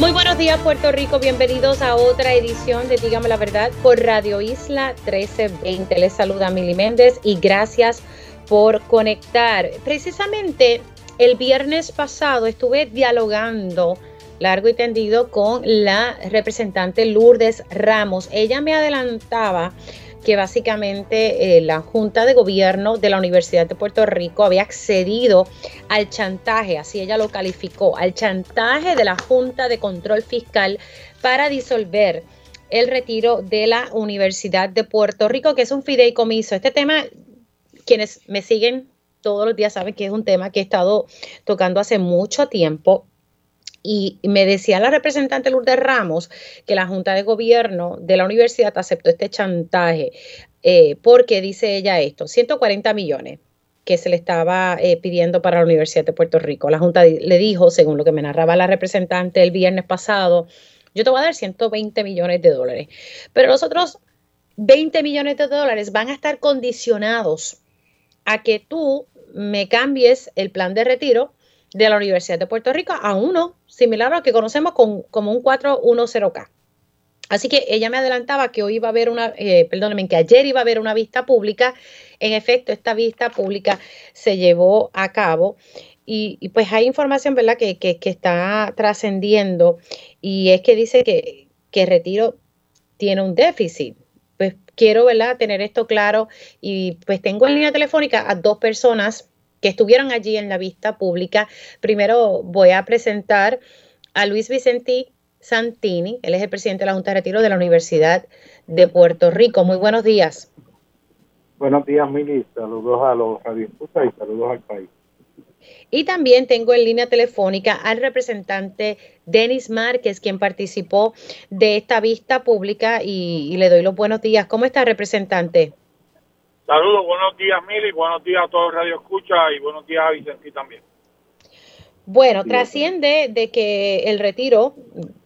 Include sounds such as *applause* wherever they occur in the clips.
Muy buenos días Puerto Rico, bienvenidos a otra edición de Dígame la Verdad por Radio Isla 1320. Les saluda Mili Méndez y gracias por conectar. Precisamente el viernes pasado estuve dialogando largo y tendido con la representante Lourdes Ramos. Ella me adelantaba que básicamente eh, la Junta de Gobierno de la Universidad de Puerto Rico había accedido al chantaje, así ella lo calificó, al chantaje de la Junta de Control Fiscal para disolver el retiro de la Universidad de Puerto Rico, que es un fideicomiso. Este tema, quienes me siguen todos los días saben que es un tema que he estado tocando hace mucho tiempo y me decía la representante Lourdes Ramos que la Junta de Gobierno de la universidad aceptó este chantaje eh, porque dice ella esto, 140 millones que se le estaba eh, pidiendo para la Universidad de Puerto Rico. La Junta le dijo, según lo que me narraba la representante el viernes pasado, yo te voy a dar 120 millones de dólares, pero los otros 20 millones de dólares van a estar condicionados a que tú me cambies el plan de retiro de la Universidad de Puerto Rico a uno similar a lo que conocemos como un 410K. Así que ella me adelantaba que hoy iba a haber una, eh, perdónenme, que ayer iba a haber una vista pública. En efecto, esta vista pública se llevó a cabo y, pues hay información, ¿verdad?, que, que, está trascendiendo y es que dice que, que Retiro tiene un déficit. Pues quiero, ¿verdad?, tener esto claro y pues tengo en línea telefónica a dos personas que estuvieron allí en la vista pública. Primero voy a presentar a Luis Vicentí Santini, él es el presidente de la Junta de Retiro de la Universidad de Puerto Rico. Muy buenos días. Buenos días, Mili. Saludos a los radioescuchas y saludos al país. Y también tengo en línea telefónica al representante Denis Márquez, quien participó de esta vista pública y, y le doy los buenos días. ¿Cómo está, representante? Saludos, buenos días Mili, buenos días a todos Radio Escucha y buenos días a Vicente también. Bueno, trasciende de que el retiro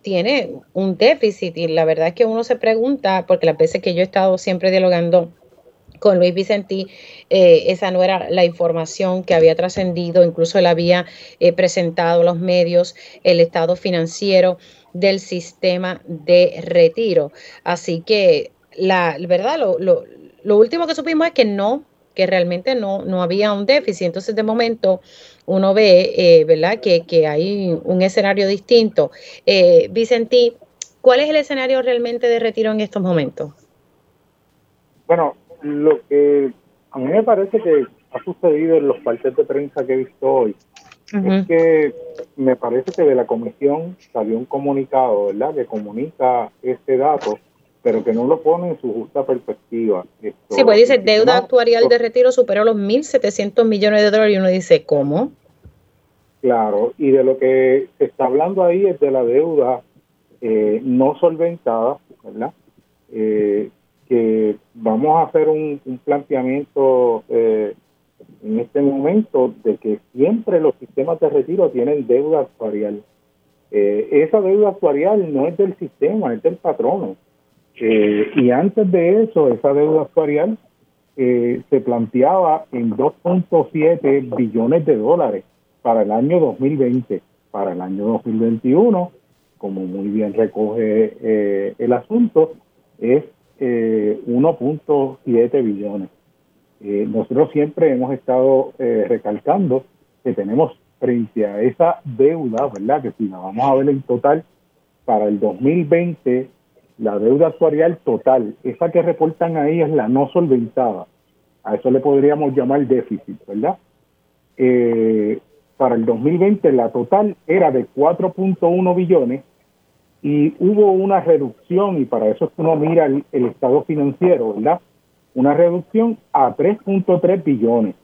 tiene un déficit y la verdad es que uno se pregunta, porque las veces que yo he estado siempre dialogando con Luis Vicentí, eh, esa no era la información que había trascendido, incluso él había eh, presentado a los medios el estado financiero del sistema de retiro. Así que la verdad, lo, lo, lo último que supimos es que no, que realmente no, no había un déficit. Entonces, de momento, uno ve, eh, ¿verdad?, que, que, hay un escenario distinto. Eh, Vicentí, ¿cuál es el escenario realmente de retiro en estos momentos? Bueno, lo que a mí me parece que ha sucedido en los partes de prensa que he visto hoy es que me parece que de la comisión salió un comunicado, ¿verdad?, que comunica este dato pero que no lo pone en su justa perspectiva. sí, pues dice, deuda actuarial de retiro superó los 1.700 millones de dólares y uno dice, ¿cómo? Claro, y de lo que se está hablando ahí es de la deuda eh, no solventada, ¿verdad? Eh, que vamos a hacer un, planteamiento eh, en este momento de que siempre los sistemas de retiro tienen deuda actuarial. esa deuda actuarial no es del sistema, es del patrono. Eh, y antes de eso, esa deuda actuarial eh, se planteaba en 2.7 billones de dólares para el año 2020. Para el año 2021, como muy bien recoge eh, el asunto, es 1.7 billones. nosotros siempre hemos estado recalcando que tenemos frente a esa deuda, ¿verdad? Que si la vamos a ver en total, para el 2020 la deuda actuarial total, esa que reportan ahí es la no solventada. A eso le podríamos llamar déficit, ¿verdad? Eh, para el 2020 la total era de 4.1 billones y hubo una reducción, y para eso es uno mira el, estado financiero, ¿verdad? Una reducción a 3.3 billones.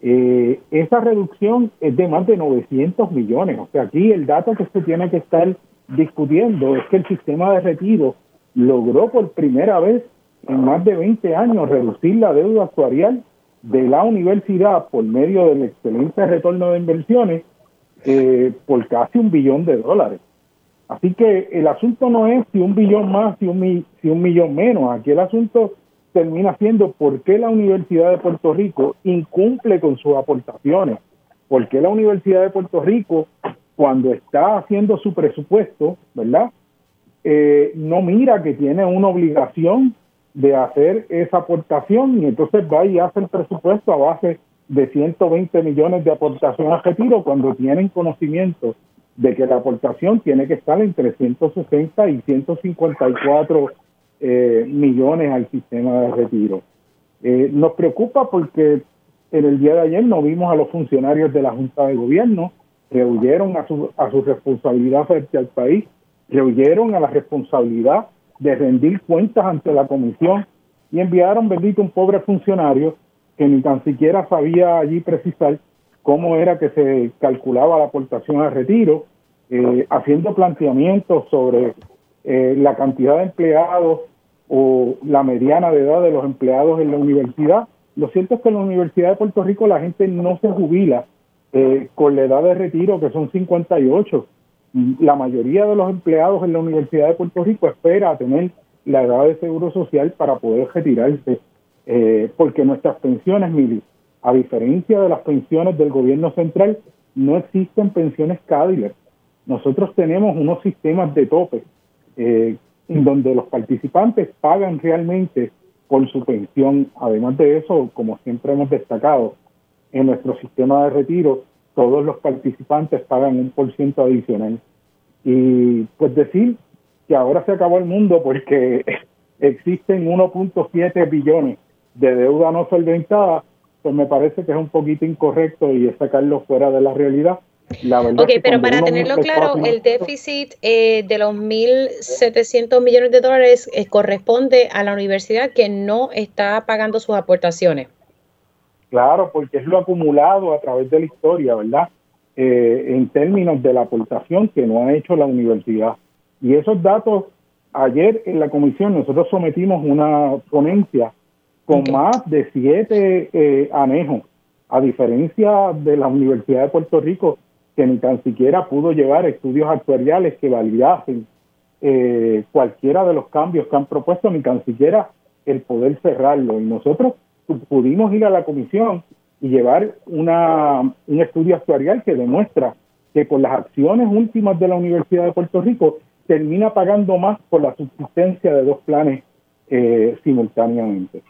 Eh, esa reducción es de más de 900 millones. O sea, aquí el dato que se tiene que estar discutiendo es que el sistema de retiro logró por primera vez en más de 20 años reducir la deuda actuarial de la universidad por medio del excelente retorno de inversiones eh, por casi un billón de dólares. Así que el asunto no es si un billón más, si un, si un millón menos. Aquí el asunto termina siendo por qué la Universidad de Puerto Rico incumple con sus aportaciones. ¿Por qué la Universidad de Puerto Rico, cuando está haciendo su presupuesto, ¿verdad? Eh, no mira que tiene una obligación de hacer esa aportación y entonces va y hace el presupuesto a base de 120 millones de aportación a retiro cuando tienen conocimiento de que la aportación tiene que estar entre 160 y 154 eh, millones al sistema de retiro. Eh, nos preocupa porque en el día de ayer no vimos a los funcionarios de la Junta de Gobierno, rehuyeron a su, a su responsabilidad frente al país, rehuyeron a la responsabilidad de rendir cuentas ante la comisión y enviaron, bendito, un pobre funcionario que ni tan siquiera sabía allí precisar cómo era que se calculaba la aportación al retiro, eh, haciendo planteamientos sobre eh, la cantidad de empleados o la mediana de edad de los empleados en la universidad. Lo cierto es que en la Universidad de Puerto Rico la gente no se jubila eh, con la edad de retiro, que son 58 la mayoría de los empleados en la Universidad de Puerto Rico espera tener la edad de seguro social para poder retirarse, eh, porque nuestras pensiones, Mili, a diferencia de las pensiones del gobierno central, no existen pensiones Cadillac. Nosotros tenemos unos sistemas de tope eh, en donde los participantes pagan realmente por su pensión. Además de eso, como siempre hemos destacado, en nuestro sistema de retiro todos los participantes pagan un por ciento adicional. Y pues decir que ahora se acabó el mundo porque *laughs* existen 1.7 billones de deuda no solventada, pues me parece que es un poquito incorrecto y es sacarlo fuera de la realidad. La verdad ok, pero para tenerlo claro, el déficit eh, de los 1.700 millones de dólares eh, corresponde a la universidad que no está pagando sus aportaciones. Claro, porque es lo acumulado a través de la historia, ¿verdad? Eh, en términos de la aportación que no ha hecho la universidad. Y esos datos, ayer en la comisión nosotros sometimos una ponencia con más de siete eh, anejos, a diferencia de la Universidad de Puerto Rico, que ni tan siquiera pudo llevar estudios actuariales que validasen eh, cualquiera de los cambios que han propuesto, ni tan siquiera el poder cerrarlo. Y nosotros pudimos ir a la comisión y llevar una, un estudio actuarial que demuestra que con las acciones últimas de la Universidad de Puerto Rico termina pagando más por la subsistencia de dos planes eh, simultáneamente.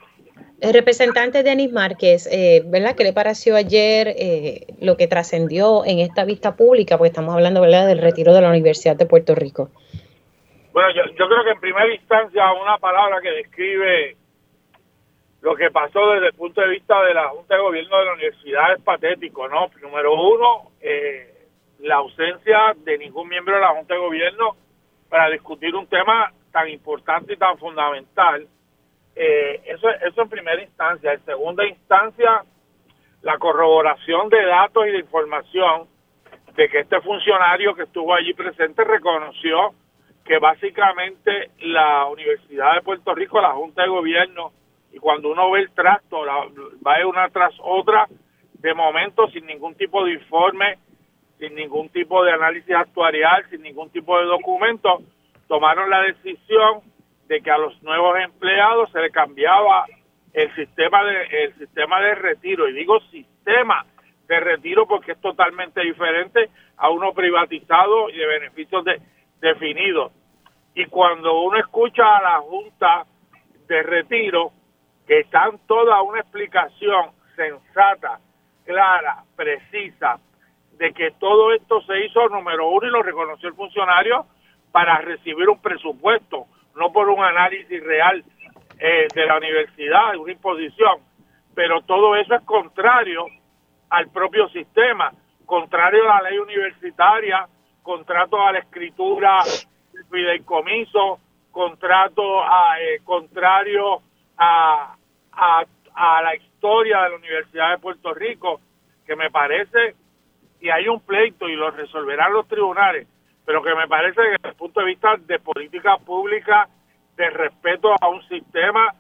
El representante Denis Márquez, eh, ¿verdad? ¿Qué le pareció ayer eh, lo que trascendió en esta vista pública? Porque estamos hablando, ¿verdad?, del retiro de la Universidad de Puerto Rico. Bueno, yo, yo creo que en primera instancia una palabra que describe lo que pasó desde el punto de vista de la Junta de Gobierno de la Universidad es patético, ¿no? Número uno, eh, la ausencia de ningún miembro de la Junta de Gobierno para discutir un tema tan importante y tan fundamental. Eh, eso, eso en primera instancia. En segunda instancia, la corroboración de datos y de información de que este funcionario que estuvo allí presente reconoció que básicamente la Universidad de Puerto Rico, la Junta de Gobierno, y cuando uno ve el trasto, va una tras otra, de momento sin ningún tipo de informe, sin ningún tipo de análisis actuarial, sin ningún tipo de documento, tomaron la decisión de que a los nuevos empleados se le cambiaba el sistema de el sistema de retiro. Y digo sistema de retiro porque es totalmente diferente a uno privatizado y de beneficios de, definidos. Y cuando uno escucha a la junta de retiro que están toda una explicación sensata, clara, precisa, de que todo esto se hizo número uno y lo reconoció el funcionario para recibir un presupuesto, no por un análisis real eh, de la universidad, una imposición. Pero todo eso es contrario al propio sistema, contrario a la ley universitaria, contrato a la escritura del fideicomiso, contrato a, eh, contrario a, a, la historia de la Universidad de Puerto Rico, que me parece, y hay un pleito y lo resolverán los tribunales, pero que me parece que desde el punto de vista de política pública de respeto a un sistema,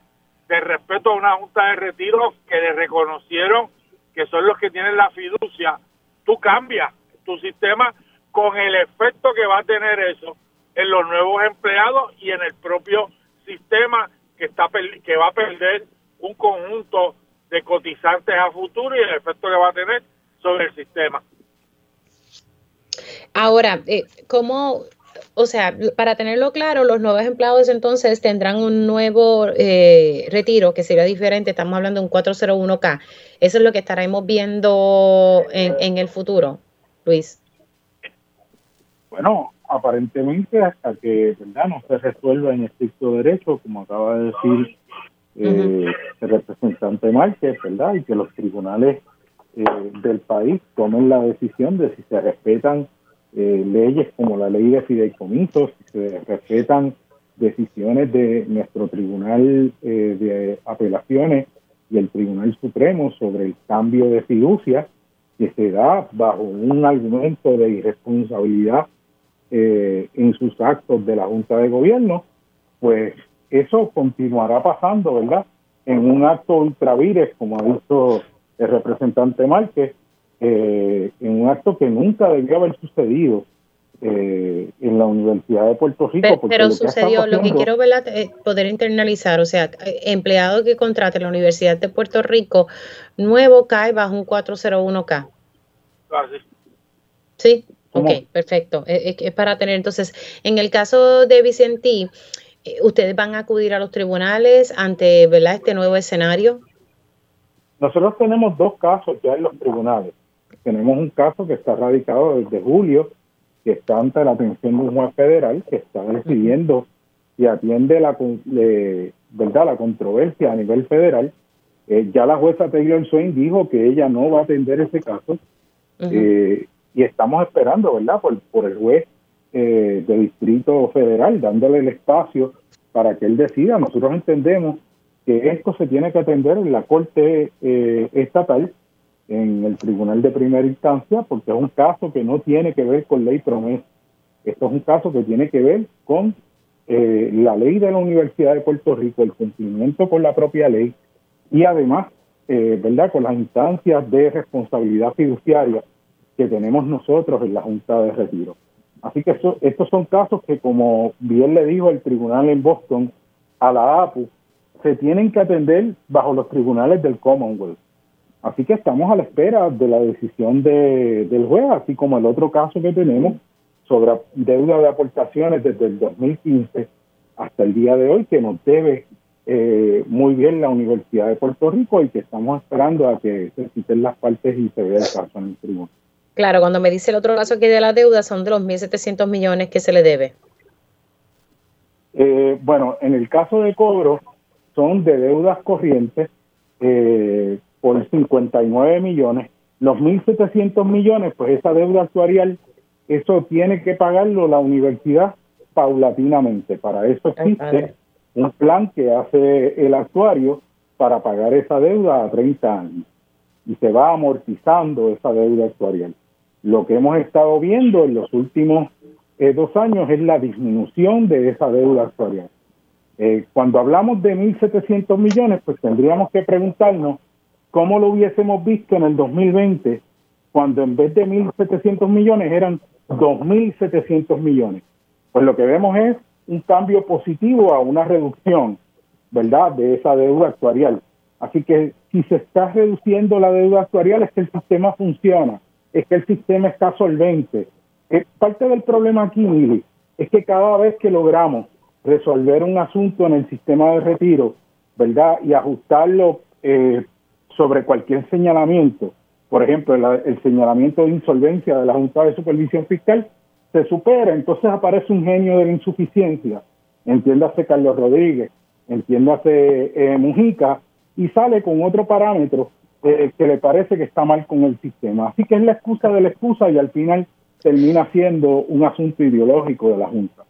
de respeto a una junta de retiro que le reconocieron que son los que tienen la fiducia, tú cambias tu sistema con el efecto que va a tener eso en los nuevos empleados y en el propio sistema que está que va a perder un conjunto de cotizantes a futuro y el efecto que va a tener sobre el sistema. Ahora, eh, ¿cómo, o sea, para tenerlo claro, los nuevos empleados entonces tendrán un nuevo eh, retiro que será diferente, estamos hablando de un 401k. Eso es lo que estaremos viendo en, en el futuro, Luis. Bueno, aparentemente hasta que ¿verdad? no se resuelva en estricto derecho, como acaba de decir eh, el representante Márquez, ¿verdad? Y que los tribunales eh, del país tomen la decisión de si se respetan eh, leyes como la ley de fideicomisos, si se respetan decisiones de nuestro tribunal de apelaciones y el Tribunal Supremo sobre el cambio de fiducia que se da bajo un argumento de irresponsabilidad en sus actos de la Junta de Gobierno, pues eso continuará pasando, ¿verdad? En un acto ultravires, como ha dicho el representante Márquez, eh, en un acto que nunca debió haber sucedido eh, en la Universidad de Puerto Rico. Pero, sucedió, lo que quiero ver, eh, poder internalizar, o sea, empleado que contrate la Universidad de Puerto Rico, nuevo cae bajo un 401K. Ah, sí. ok, perfecto. Es, para tener, entonces, en el caso de Vicentí, eh, ¿Ustedes van a acudir a los tribunales ante ¿verdad? este nuevo escenario? Nosotros tenemos dos casos ya en los tribunales. Tenemos un caso que está radicado desde julio, que está ante la atención de un juez federal que está decidiendo y atiende la, ¿verdad? la controversia a nivel federal. Eh, ya la jueza Taylor Swain dijo que ella no va a atender ese caso eh, y estamos esperando, ¿verdad?, por, por el juez eh, de Distrito Federal, dándole el espacio para que él decida. Nosotros entendemos que esto se tiene que atender en la Corte eh, Estatal, en el Tribunal de Primera Instancia, porque es un caso que no tiene que ver con ley promesa. Esto es un caso que tiene que ver con eh, la ley de la Universidad de Puerto Rico, el cumplimiento con la propia ley y además, ¿verdad?, con las instancias de responsabilidad fiduciaria que tenemos nosotros en la Junta de Retiro. Así que estos son casos que, como bien le dijo el tribunal en Boston a la APU, se tienen que atender bajo los tribunales del Commonwealth. Así que estamos a la espera de la decisión de, del juez, así como el otro caso que tenemos sobre deuda de aportaciones desde el 2015 hasta el día de hoy, que nos debe eh, muy bien la Universidad de Puerto Rico y que estamos esperando a que se citen las partes y se vea el caso en el tribunal. Claro, cuando me dice el otro caso que de la deuda son de los 1.700 millones que se le debe. Eh, bueno, en el caso de cobro son de deudas corrientes eh, por 59 millones. Los 1.700 millones, pues esa deuda actuarial, eso tiene que pagarlo la universidad paulatinamente. Para eso existe un plan que hace el actuario para pagar esa deuda a 30 años y se va amortizando esa deuda actuarial. Lo que hemos estado viendo en los últimos eh, dos años es la disminución de esa deuda actuarial. Eh, cuando hablamos de 1.700 millones, pues tendríamos que preguntarnos cómo lo hubiésemos visto en el 2020, cuando en vez de 1.700 millones eran 2.700 millones. Pues lo que vemos es un cambio positivo a una reducción, ¿verdad?, de esa deuda actuarial. Así que si se está reduciendo la deuda actuarial es que el sistema funciona es que el sistema está solvente. Es parte del problema aquí, Mili, es que cada vez que logramos resolver un asunto en el sistema de retiro, ¿verdad? Y ajustarlo eh, sobre cualquier señalamiento, por ejemplo, el, señalamiento de insolvencia de la Junta de Supervisión Fiscal, se supera, entonces aparece un genio de la insuficiencia, entiéndase Carlos Rodríguez, entiéndase eh, Mujica, y sale con otro parámetro eh, que le parece que está mal con el sistema. Así que es la excusa de la excusa y al final termina siendo un asunto ideológico de la Junta.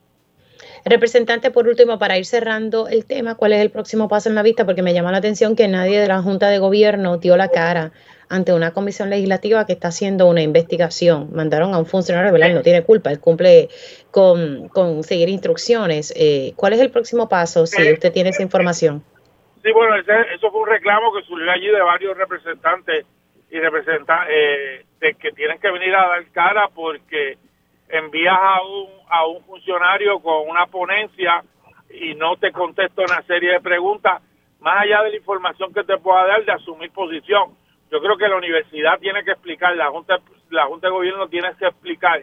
Representante, por último, para ir cerrando el tema, ¿cuál es el próximo paso en la vista? Porque me llama la atención que nadie de la Junta de Gobierno dio la cara ante una comisión legislativa que está haciendo una investigación. Mandaron a un funcionario, ¿verdad? no tiene culpa, él cumple con, con seguir instrucciones. Eh, ¿Cuál es el próximo paso si usted tiene esa información? Sí, bueno, eso fue un reclamo que surgió allí de varios representantes y representantes eh, de que tienen que venir a dar cara porque envías a un, a un funcionario con una ponencia y no te contesta una serie de preguntas, más allá de la información que te pueda dar de asumir posición. Yo creo que la universidad tiene que explicar, la Junta, la Junta de Gobierno tiene que explicar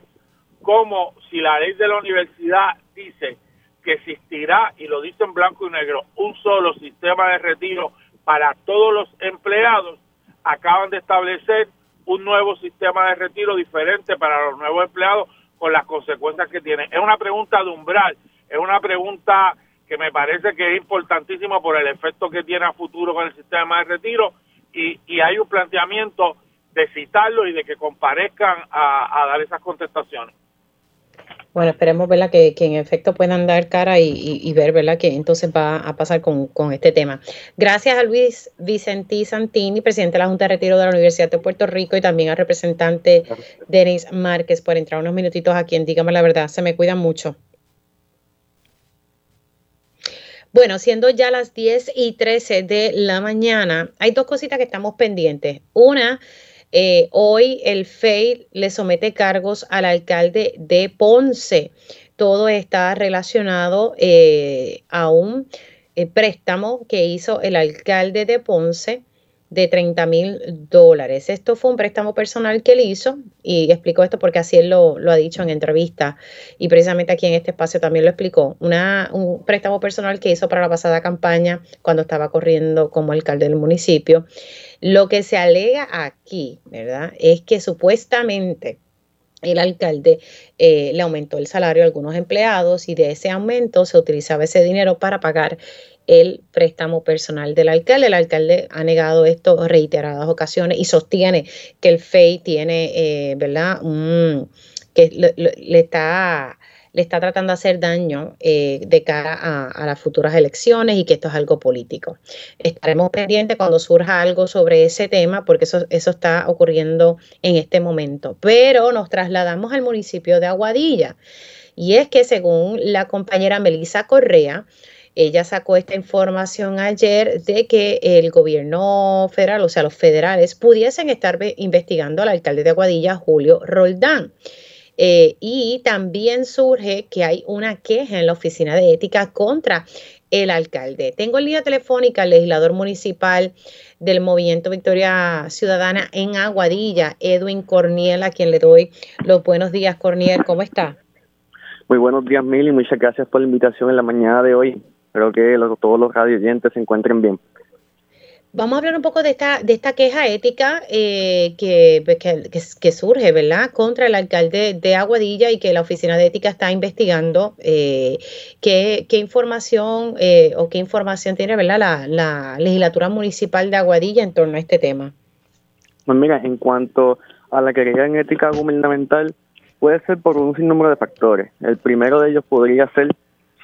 cómo si la ley de la universidad dice que existirá, y lo dice en blanco y negro, un solo sistema de retiro para todos los empleados, acaban de establecer un nuevo sistema de retiro diferente para los nuevos empleados con las consecuencias que tiene. Es una pregunta de umbral, es una pregunta que me parece que es importantísima por el efecto que tiene a futuro con el sistema de retiro y, y hay un planteamiento de citarlo y de que comparezcan a dar esas contestaciones. Bueno, esperemos ¿verdad? Que, en efecto puedan dar cara y, ver ¿verdad? que entonces va a pasar con, este tema. Gracias a Luis Vicentí Santini, presidente de la Junta de Retiro de la Universidad de Puerto Rico, y también al representante Denis Márquez por entrar unos minutitos aquí en Dígame la Verdad. Se me cuidan mucho. Bueno, siendo ya las 10 y 13 de la mañana, hay dos cositas que estamos pendientes. Una eh, hoy el FEI le somete cargos al alcalde de Ponce. Todo está relacionado eh, a un eh, préstamo que hizo el alcalde de Ponce de 30 mil dólares. Esto fue un préstamo personal que él hizo y explicó esto porque así él lo, ha dicho en entrevista y precisamente aquí en este espacio también lo explicó. Una, un préstamo personal que hizo para la pasada campaña cuando estaba corriendo como alcalde del municipio. Lo que se alega aquí, ¿verdad? Es que supuestamente el alcalde eh, le aumentó el salario a algunos empleados y de ese aumento se utilizaba ese dinero para pagar el préstamo personal del alcalde. El alcalde ha negado esto reiteradas ocasiones y sostiene que el FEI tiene, eh, ¿verdad? que le, está le está tratando de hacer daño eh, de cara a, las futuras elecciones y que esto es algo político. Estaremos pendientes cuando surja algo sobre ese tema porque eso, eso está ocurriendo en este momento. Pero nos trasladamos al municipio de Aguadilla y es que según la compañera Melisa Correa, ella sacó esta información ayer de que el gobierno federal, o sea, los federales, pudiesen estar investigando al alcalde de Aguadilla, Julio Roldán. Eh, y también surge que hay una queja en la oficina de ética contra el alcalde. Tengo en línea telefónica al legislador municipal del Movimiento Victoria Ciudadana en Aguadilla, Edwin Corniel, a quien le doy los buenos días. Corniel, ¿cómo está? Muy buenos días, Mili. Muchas gracias por la invitación en la mañana de hoy. Espero que todos los radio se encuentren bien. Vamos a hablar un poco de esta, de esta queja ética eh, pues, que, que, surge, ¿verdad?, contra el alcalde de Aguadilla y que la Oficina de Ética está investigando. Eh, ¿qué, información eh, o qué información tiene, ¿verdad?, la, la, legislatura municipal de Aguadilla en torno a este tema. Pues mira, en cuanto a la querella en ética gubernamental, puede ser por un sinnúmero de factores. El primero de ellos podría ser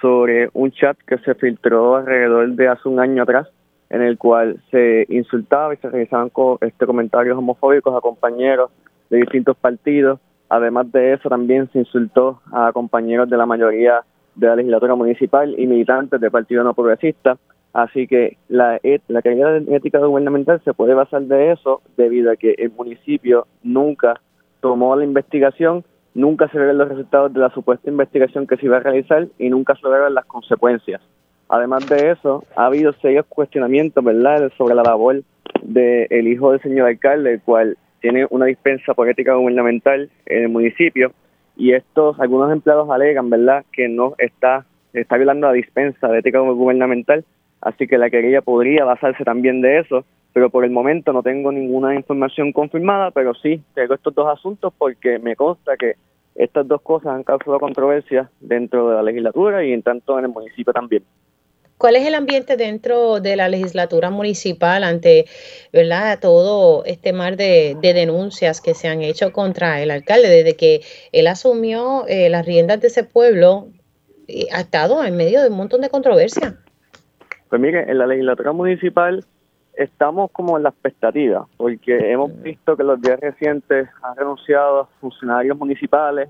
sobre un chat que se filtró alrededor de hace un año atrás en el cual se insultaba y se realizaban este, comentarios homofóbicos a compañeros de distintos partidos. Además de eso, también se insultó a compañeros de la mayoría de la legislatura municipal y militantes del Partido No Progresista. Así que la, la calidad de ética gubernamental se puede basar de eso debido a que el municipio nunca tomó la investigación, nunca se vieron los resultados de la supuesta investigación que se iba a realizar y nunca se vieron las consecuencias. Además de eso, ha habido serios cuestionamientos, ¿verdad?, sobre la labor del hijo del señor alcalde, el cual tiene una dispensa política gubernamental en el municipio, y estos, algunos empleados alegan, ¿verdad?, que no está, está violando la dispensa de ética gubernamental, así que la querella podría basarse también de eso, pero por el momento no tengo ninguna información confirmada, pero sí tengo estos dos asuntos porque me consta que estas dos cosas han causado controversia dentro de la legislatura y en tanto en el municipio también. ¿Cuál es el ambiente dentro de la legislatura municipal ante ¿verdad? todo este mar de, denuncias que se han hecho contra el alcalde? Desde que él asumió eh, las riendas de ese pueblo, eh, ha estado en medio de un montón de controversia. Pues mire, en la legislatura municipal estamos como en la expectativa, porque hemos visto que los días recientes han renunciado funcionarios municipales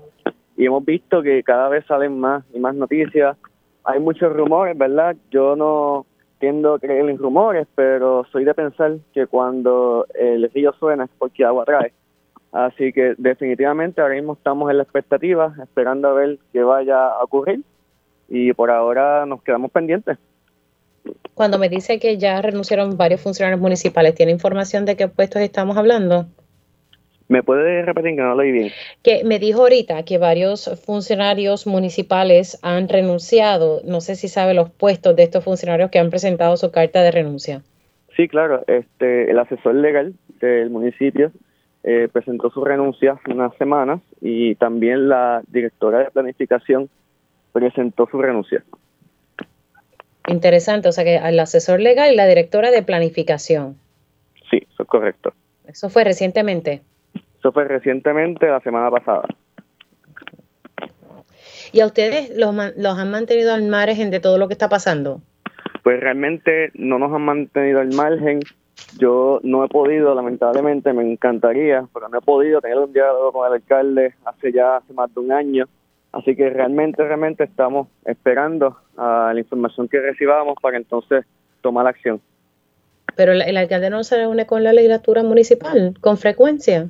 y hemos visto que cada vez salen más y más noticias. Hay muchos rumores, ¿verdad? Yo no tiendo a creer en rumores, pero soy de pensar que cuando el río suena es porque agua trae. Así que definitivamente ahora mismo estamos en la expectativa, esperando a ver qué vaya a ocurrir y por ahora nos quedamos pendientes. Cuando me dice que ya renunciaron varios funcionarios municipales, ¿tiene información de qué puestos estamos hablando? ¿Me puede repetir que no lo oí bien? Que me dijo ahorita que varios funcionarios municipales han renunciado. No sé si sabe los puestos de estos funcionarios que han presentado su carta de renuncia. Sí, claro. Este, el asesor legal del municipio eh, presentó su renuncia hace unas semanas y también la directora de planificación presentó su renuncia. Interesante, o sea que el asesor legal y la directora de planificación. Sí, eso es correcto. ¿Eso fue recientemente? Eso fue recientemente, la semana pasada. ¿Y a ustedes los, los han mantenido al margen de todo lo que está pasando? Pues realmente no nos han mantenido al margen. Yo no he podido, lamentablemente, me encantaría, pero no he podido tener un diálogo con el alcalde hace ya hace más de un año. Así que realmente, realmente estamos esperando a la información que recibamos para entonces tomar acción. Pero el, alcalde no se reúne con la legislatura municipal con frecuencia.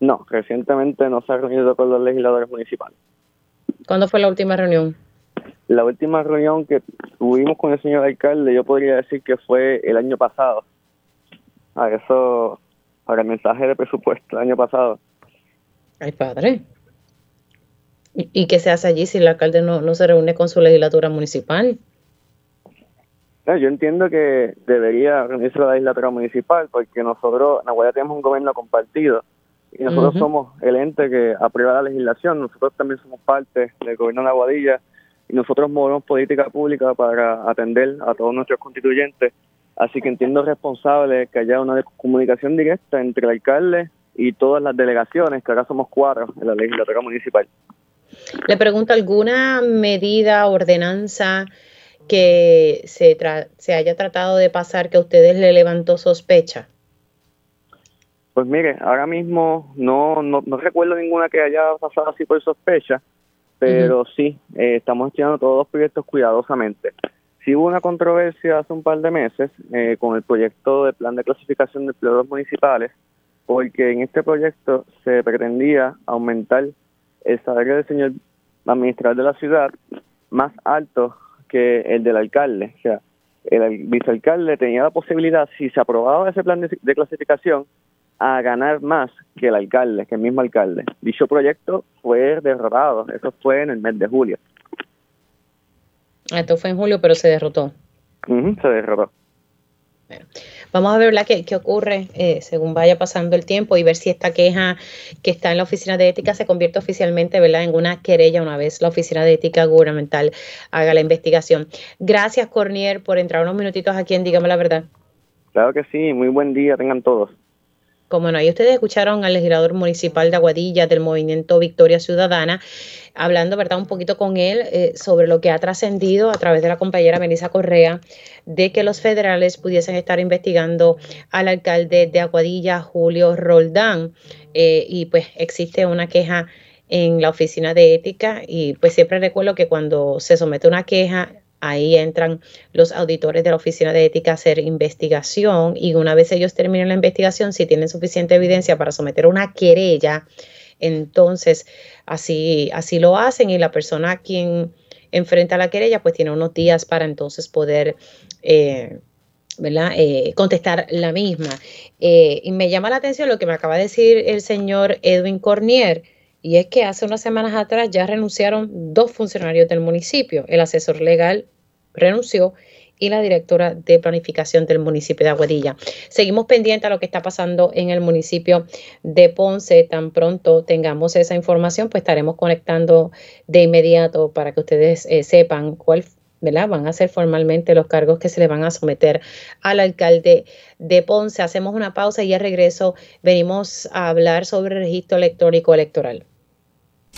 No, recientemente no se ha reunido con los legisladores municipales. ¿Cuándo fue la última reunión? La última reunión que tuvimos con el señor alcalde, yo podría decir que fue el año pasado. A eso, para el mensaje de presupuesto el año pasado. Ay, padre. ¿Y, qué se hace allí si el alcalde no, no se reúne con su legislatura municipal? yo entiendo que debería reunirse la legislatura municipal porque nosotros en Aguadilla tenemos un gobierno compartido y nosotros somos el ente que aprueba la legislación, nosotros también somos parte del gobierno de Aguadilla y nosotros movemos política pública para atender a todos nuestros constituyentes, así que entiendo responsable que haya una comunicación directa entre el alcalde y todas las delegaciones, que ahora somos cuatro en la legislatura municipal. Le pregunto, ¿alguna medida, ordenanza que se, se haya tratado de pasar que a ustedes le levantó sospecha? Pues mire, ahora mismo no, no, recuerdo ninguna que haya pasado así por sospecha, pero sí, eh, estamos estudiando todos los proyectos cuidadosamente. Sí hubo una controversia hace un par de meses eh, con el proyecto de plan de clasificación de empleados municipales, porque en este proyecto se pretendía aumentar el salario del señor administrador de la ciudad más alto que el del alcalde. O sea, el vicealcalde tenía la posibilidad, si se aprobaba ese plan de, clasificación, a ganar más que el alcalde, que el mismo alcalde. Dicho proyecto fue derrotado, eso fue en el mes de julio. Esto fue en julio, pero se derrotó. se derrotó. Vamos a ver qué, qué ocurre eh, según vaya pasando el tiempo y ver si esta queja que está en la oficina de ética se convierte oficialmente ¿verdad? en una querella una vez la oficina de ética gubernamental haga la investigación. Gracias, Cornier, por entrar unos minutitos aquí en Dígame la Verdad. Claro que sí, muy buen día, tengan todos. Como no, y ustedes escucharon al legislador municipal de Aguadilla del movimiento Victoria Ciudadana, hablando, ¿verdad?, un poquito con él eh, sobre lo que ha trascendido a través de la compañera Melissa Correa, de que los federales pudiesen estar investigando al alcalde de Aguadilla, Julio Roldán, eh, y pues existe una queja en la oficina de ética y pues siempre recuerdo que cuando se somete una queja Ahí entran los auditores de la Oficina de Ética a hacer investigación y una vez ellos terminen la investigación, si tienen suficiente evidencia para someter una querella, entonces así, así lo hacen y la persona a quien enfrenta la querella pues tiene unos días para entonces poder... Eh, ¿verdad? Eh, contestar la misma. Eh, y me llama la atención lo que me acaba de decir el señor Edwin Cornier, y es que hace unas semanas atrás ya renunciaron dos funcionarios del municipio, el asesor legal renunció y la directora de planificación del municipio de Aguadilla. Seguimos pendientes a lo que está pasando en el municipio de Ponce. Tan pronto tengamos esa información, pues estaremos conectando de inmediato para que ustedes eh, sepan cuál. Van a ser formalmente los cargos que se le van a someter al alcalde de Ponce. Hacemos una pausa y al regreso venimos a hablar sobre el registro electrónico electoral.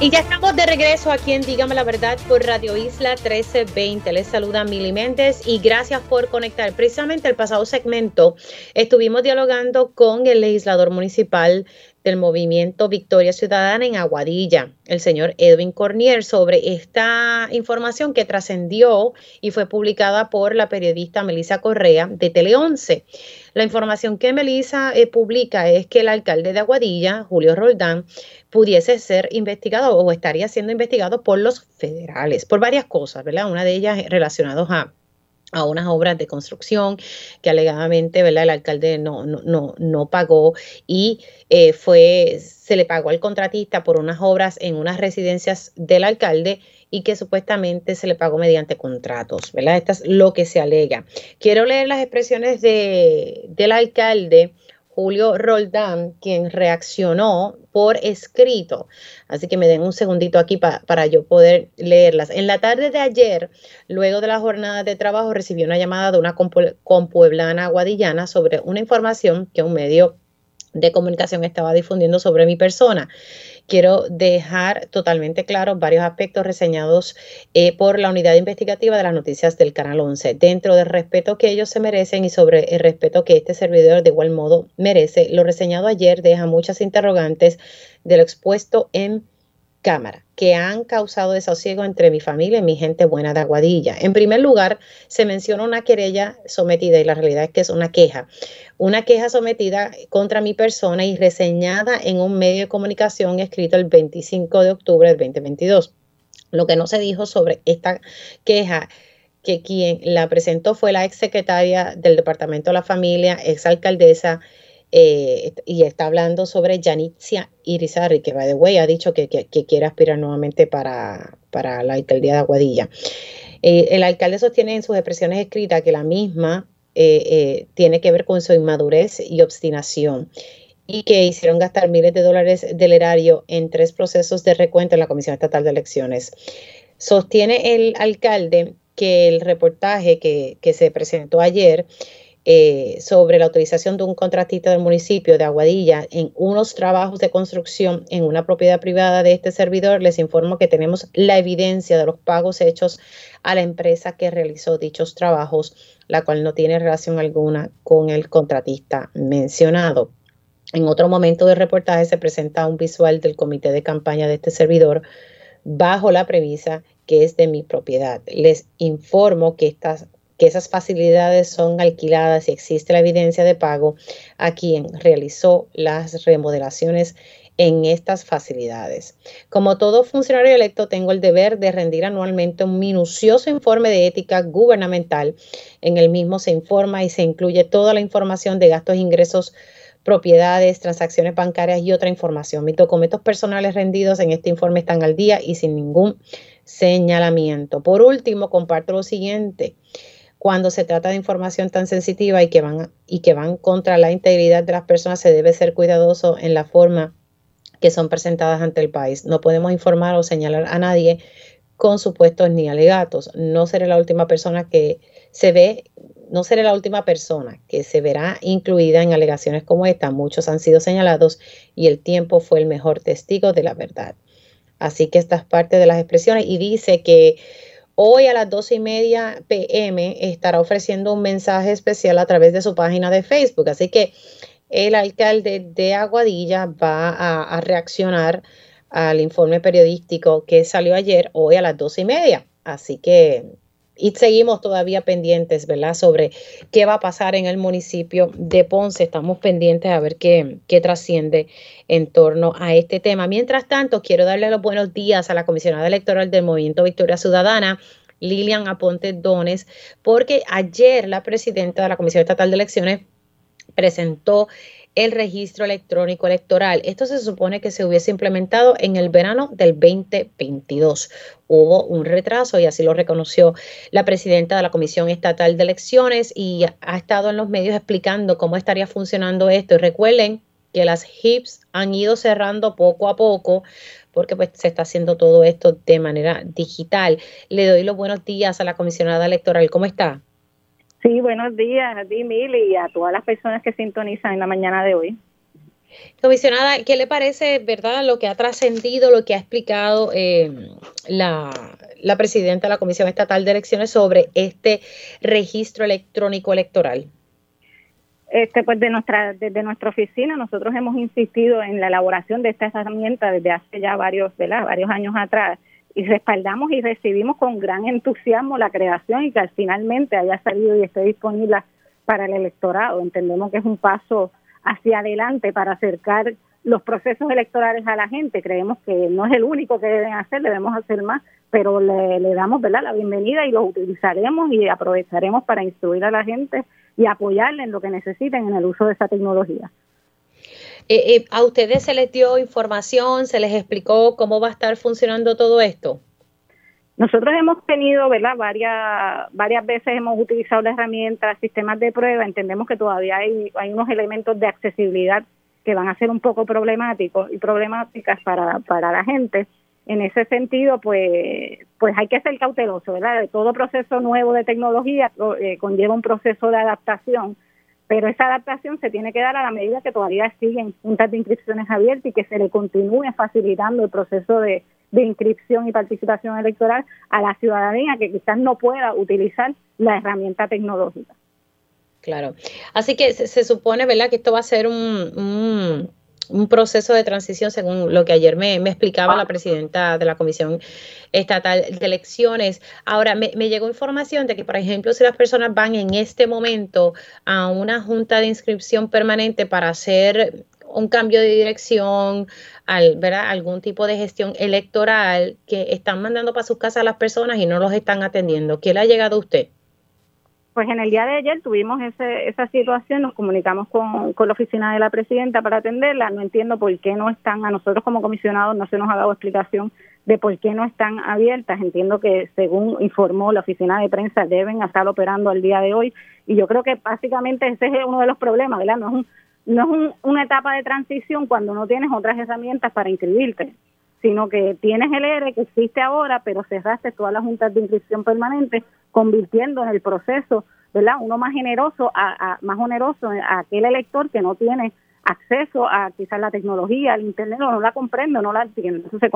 y ya estamos de regreso aquí en Dígame la Verdad por Radio Isla 1320. Les saluda Mili Méndez y gracias por conectar. Precisamente el pasado segmento estuvimos dialogando con el legislador municipal del movimiento Victoria Ciudadana en Aguadilla, el señor Edwin Cornier, sobre esta información que trascendió y fue publicada por la periodista Melissa Correa de Tele 11. La información que Melissa eh, publica es que el alcalde de Aguadilla, Julio Roldán, pudiese ser investigado o estaría siendo investigado por los federales, por varias cosas, ¿verdad? Una de ellas relacionadas a a unas obras de construcción que alegadamente ¿verdad? el alcalde no, no, no, pagó y eh, fue, se le pagó al contratista por unas obras en unas residencias del alcalde y que supuestamente se le pagó mediante contratos, ¿verdad? Esto es lo que se alega. Quiero leer las expresiones de, del alcalde Julio Roldán, quien reaccionó por escrito. Así que me den un segundito aquí para yo poder leerlas. En la tarde de ayer, luego de la jornada de trabajo, recibí una llamada de una compueblana guadillana sobre una información que un medio de comunicación estaba difundiendo sobre mi persona quiero dejar totalmente claro varios aspectos reseñados eh, por la unidad investigativa de las noticias del Canal 11, dentro del respeto que ellos se merecen y sobre el respeto que este servidor de igual modo merece. Lo reseñado ayer deja muchas interrogantes de lo expuesto en cámara que han causado desasosiego entre mi familia y mi gente buena de Aguadilla. En primer lugar, se menciona una querella sometida y la realidad es que es una queja. Una queja sometida contra mi persona y reseñada en un medio de comunicación escrito el 25 de octubre del 2022. Lo que no se dijo sobre esta queja que quien la presentó fue la ex secretaria del Departamento de la Familia, ex alcaldesa eh, y está hablando sobre Janitzia Irizarry, que by the way ha dicho que, quiere aspirar nuevamente para, para, la alcaldía de Aguadilla. Eh, el alcalde sostiene en sus expresiones escritas que la misma eh, tiene que ver con su inmadurez y obstinación y que hicieron gastar miles de dólares del erario en tres procesos de recuento en la Comisión Estatal de Elecciones. Sostiene el alcalde que el reportaje que, que se presentó ayer eh, sobre la autorización de un contratista del municipio de Aguadilla en unos trabajos de construcción en una propiedad privada de este servidor, les informo que tenemos la evidencia de los pagos hechos a la empresa que realizó dichos trabajos, la cual no tiene relación alguna con el contratista mencionado. En otro momento del reportaje se presenta un visual del comité de campaña de este servidor bajo la premisa que es de mi propiedad. Les informo que estas que esas facilidades son alquiladas y existe la evidencia de pago a quien realizó las remodelaciones en estas facilidades. Como todo funcionario electo, tengo el deber de rendir anualmente un minucioso informe de ética gubernamental. En el mismo se informa y se incluye toda la información de gastos, ingresos, propiedades, transacciones bancarias y otra información. Mis documentos personales rendidos en este informe están al día y sin ningún señalamiento. Por último, comparto lo siguiente cuando se trata de información tan sensitiva y que van y que van contra la integridad de las personas, se debe ser cuidadoso en la forma que son presentadas ante el país. No podemos informar o señalar a nadie con supuestos ni alegatos. No seré la última persona que se ve, no seré la última persona que se verá incluida en alegaciones como esta. Muchos han sido señalados y el tiempo fue el mejor testigo de la verdad. Así que esta es parte de las expresiones y dice que Hoy a las 12 y media pm estará ofreciendo un mensaje especial a través de su página de Facebook. Así que el alcalde de Aguadilla va a, reaccionar al informe periodístico que salió ayer, hoy a las 12 y media. Así que y seguimos todavía pendientes, ¿verdad? Sobre qué va a pasar en el municipio de Ponce. Estamos pendientes a ver qué, qué trasciende en torno a este tema. Mientras tanto, quiero darle los buenos días a la comisionada electoral del Movimiento Victoria Ciudadana, Lilian Aponte Dones, porque ayer la presidenta de la Comisión Estatal de Elecciones presentó el registro electrónico electoral. Esto se supone que se hubiese implementado en el verano del 2022. Hubo un retraso y así lo reconoció la presidenta de la Comisión Estatal de Elecciones y ha estado en los medios explicando cómo estaría funcionando esto. Y recuerden que las HIPs han ido cerrando poco a poco porque pues se está haciendo todo esto de manera digital. Le doy los buenos días a la comisionada electoral. ¿Cómo está? Sí, buenos días a ti, Mili, y a todas las personas que sintonizan en la mañana de hoy. Comisionada, ¿qué le parece, verdad, lo que ha trascendido, lo que ha explicado eh, la, la presidenta de la Comisión Estatal de Elecciones sobre este registro electrónico electoral? Este, pues de nuestra, desde nuestra oficina nosotros hemos insistido en la elaboración de esta herramienta desde hace ya varios, varios años atrás y respaldamos y recibimos con gran entusiasmo la creación y que finalmente haya salido y esté disponible para el electorado. Entendemos que es un paso hacia adelante para acercar los procesos electorales a la gente. Creemos que no es el único que deben hacer, debemos hacer más, pero le, damos ¿verdad? la bienvenida y lo utilizaremos y aprovecharemos para instruir a la gente y apoyarle en lo que necesiten en el uso de esa tecnología. Eh, eh, ¿A ustedes se les dio información, se les explicó cómo va a estar funcionando todo esto? Nosotros hemos tenido, ¿verdad? Varias, varias veces hemos utilizado la herramienta, sistemas de prueba. Entendemos que todavía hay, hay unos elementos de accesibilidad que van a ser un poco problemáticos y problemáticas para, para la gente en ese sentido, pues, pues hay que ser cauteloso, ¿verdad? Todo proceso nuevo de tecnología eh, conlleva un proceso de adaptación, pero esa adaptación se tiene que dar a la medida que todavía siguen juntas de inscripciones abiertas y que se le continúe facilitando el proceso de, inscripción y participación electoral a la ciudadanía que quizás no pueda utilizar la herramienta tecnológica. Claro. Así que se, supone, ¿verdad?, que esto va a ser un un proceso de transición, según lo que ayer me, explicaba la presidenta de la Comisión Estatal de Elecciones. Ahora, me, llegó información de que, por ejemplo, si las personas van en este momento a una junta de inscripción permanente para hacer un cambio de dirección, al, ¿verdad? algún tipo de gestión electoral, que están mandando para sus casas a las personas y no los están atendiendo. ¿Qué le ha llegado a usted? Pues en el día de ayer tuvimos ese, esa situación, nos comunicamos con, con, la oficina de la presidenta para atenderla. No entiendo por qué no están, a nosotros como comisionados no se nos ha dado explicación de por qué no están abiertas. Entiendo que según informó la oficina de prensa deben estar operando al día de hoy y yo creo que básicamente ese es uno de los problemas, ¿verdad? No es, no es una etapa de transición cuando no tienes otras herramientas para inscribirte sino que tienes el ERE que existe ahora, pero cerraste todas las juntas de inscripción permanente, convirtiendo en el proceso, ¿verdad? Uno más generoso, a, más oneroso a aquel elector que no tiene acceso a quizás la tecnología, al internet, o no la comprende, no la entiende. Entonces,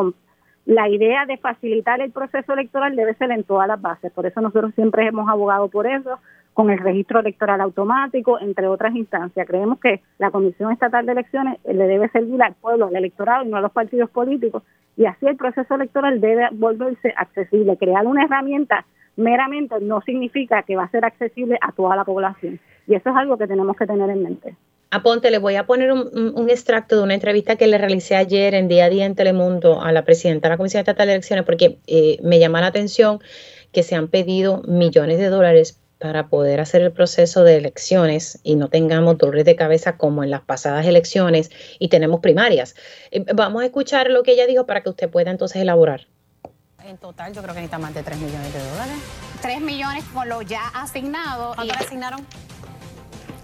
la idea de facilitar el proceso electoral debe ser en todas las bases. Por eso nosotros siempre hemos abogado por eso, con el registro electoral automático, entre otras instancias. Creemos que la Comisión Estatal de Elecciones le debe servir al pueblo, al electorado y no a los partidos políticos, y así el proceso electoral debe volverse accesible. Crear una herramienta meramente no significa que va a ser accesible a toda la población, y eso es algo que tenemos que tener en mente. Aponte, le voy a poner un, extracto de una entrevista que le realicé ayer en día a día en Telemundo a la presidenta de la Comisión Estatal de Elecciones, porque eh, me llama la atención que se han pedido millones de dólares para poder hacer el proceso de elecciones y no tengamos dolores de cabeza como en las pasadas elecciones y tenemos primarias. Eh, vamos a escuchar lo que ella dijo para que usted pueda entonces elaborar. En total yo creo que necesita más de 3 millones de dólares. 3 millones con lo ya asignado. ¿Cuánto le asignaron?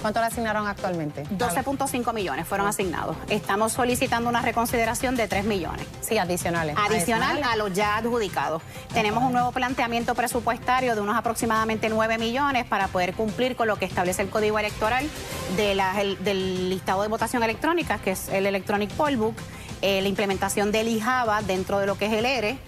¿Cuánto le asignaron actualmente? 12.5 millones fueron asignados. Estamos solicitando una reconsideración de 3 millones. Sí, adicionales. Adicional a los ya adjudicados. Tenemos un nuevo planteamiento presupuestario de unos aproximadamente 9 millones para poder cumplir con lo que establece el Código Electoral del listado de votación electrónica, que es el Electronic Poll Book, eh, la implementación del IJABA dentro de lo que es el ERE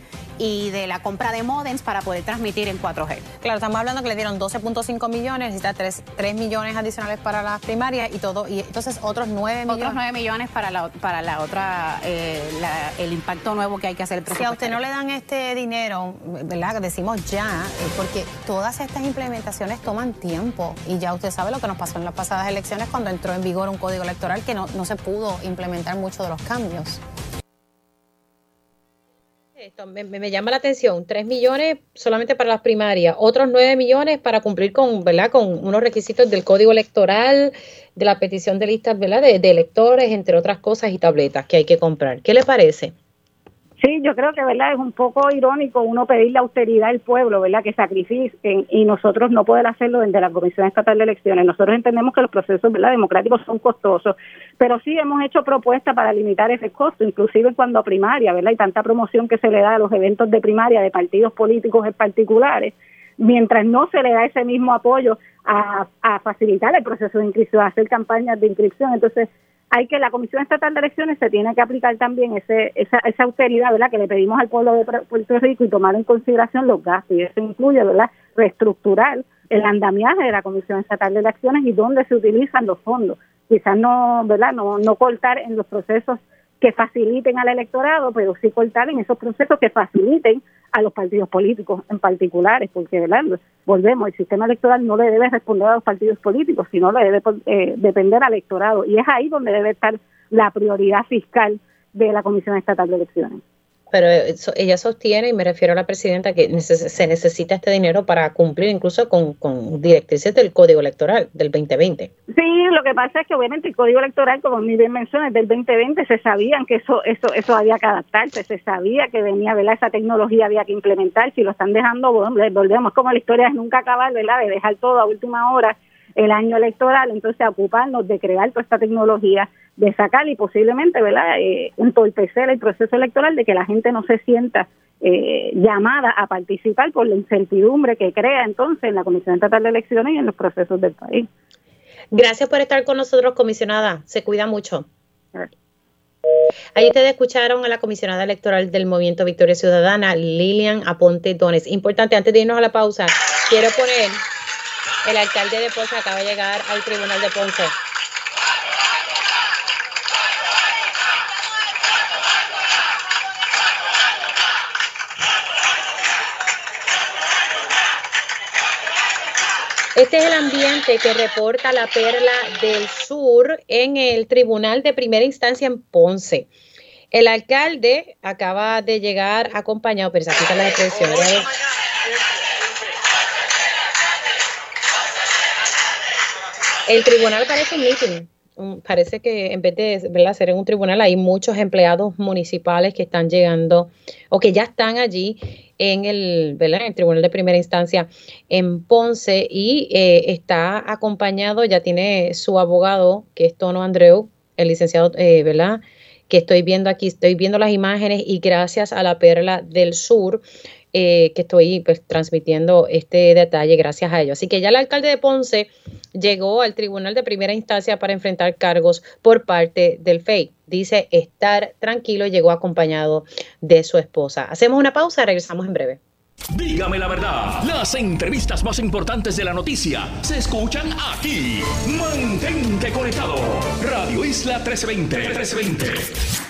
y de la compra de modems para poder transmitir en 4G. Claro, estamos hablando que le dieron 12.5 millones, necesita 3, 3, millones adicionales para las primarias y todo, y entonces otros 9 millones. Otros 9 millones para la, para la otra, eh, el impacto nuevo que hay que hacer. Si a usted no le dan este dinero, ¿verdad? Decimos ya, porque todas estas implementaciones toman tiempo y ya usted sabe lo que nos pasó en las pasadas elecciones cuando entró en vigor un código electoral que no, no se pudo implementar mucho de los cambios. Esto me, llama la atención, 3 millones solamente para las primarias, otros 9 millones para cumplir con, ¿verdad? con unos requisitos del código electoral, de la petición de listas ¿verdad? De, electores, entre otras cosas, y tabletas que hay que comprar. ¿Qué le parece? Sí, yo creo que verdad es un poco irónico uno pedir la austeridad al pueblo, verdad, que sacrifiquen y nosotros no poder hacerlo desde la Comisión Estatal de Elecciones. Nosotros entendemos que los procesos, verdad, democráticos son costosos, pero sí hemos hecho propuestas para limitar ese costo, inclusive cuando primaria, verdad, y tanta promoción que se le da a los eventos de primaria de partidos políticos en particulares, mientras no se le da ese mismo apoyo a, a facilitar el proceso de inscripción, a hacer campañas de inscripción, entonces hay que la Comisión Estatal de Elecciones se tiene que aplicar también ese, esa, esa austeridad, ¿verdad? Que le pedimos al pueblo de Puerto Rico y tomar en consideración los gastos y eso incluye, ¿verdad? Reestructurar el andamiaje de la Comisión Estatal de Elecciones y dónde se utilizan los fondos. Quizás no, ¿verdad? No, no cortar en los procesos que faciliten al electorado, pero sí cortar en esos procesos que faciliten a los partidos políticos en particulares, porque ¿verdad? volvemos, el sistema electoral no le debe responder a los partidos políticos, sino le debe eh, depender al electorado. Y es ahí donde debe estar la prioridad fiscal de la Comisión Estatal de Elecciones pero ella sostiene, y me refiero a la presidenta, que se necesita este dinero para cumplir incluso con, directrices del Código Electoral del 2020. Sí, lo que pasa es que obviamente el Código Electoral, como mi bien mencioné, del 2020 se sabían que eso eso eso había que adaptarse, se sabía que venía, ¿verdad? Esa tecnología había que implementar, si lo están dejando, volvemos como la historia es nunca acabar, ¿verdad? De dejar todo a última hora el año electoral, entonces ocuparnos de crear toda esta tecnología de sacar y posiblemente, ¿verdad?, eh, entorpecer el proceso electoral de que la gente no se sienta eh, llamada a participar por la incertidumbre que crea entonces en la Comisión Estatal de Elecciones y en los procesos del país. Gracias por estar con nosotros, comisionada. Se cuida mucho. Ahí ustedes escucharon a la comisionada electoral del Movimiento Victoria Ciudadana, Lilian Aponte Dones. Importante, antes de irnos a la pausa, quiero poner, el alcalde de Ponce acaba de llegar al Tribunal de Ponce. Este es el ambiente que reporta la Perla del Sur en el Tribunal de Primera Instancia en Ponce. El alcalde acaba de llegar acompañado, pero aquí está la expresión. El tribunal parece un meeting. Parece que en vez de ¿verdad? ser en un tribunal hay muchos empleados municipales que están llegando o que ya están allí en el, ¿verdad? el Tribunal de Primera Instancia en Ponce y eh, está acompañado, ya tiene su abogado, que es Tono Andreu, el licenciado, eh, ¿verdad? Que estoy viendo aquí, estoy viendo las imágenes y gracias a la Perla del Sur. Eh, que estoy pues, transmitiendo este detalle gracias a ello. Así que ya el alcalde de Ponce llegó al tribunal de primera instancia para enfrentar cargos por parte del FEI dice estar tranquilo llegó acompañado de su esposa. Hacemos una pausa, regresamos en breve. Dígame la verdad, las entrevistas más importantes de la noticia se escuchan aquí. Mantente conectado. Radio Isla 1320. 1320.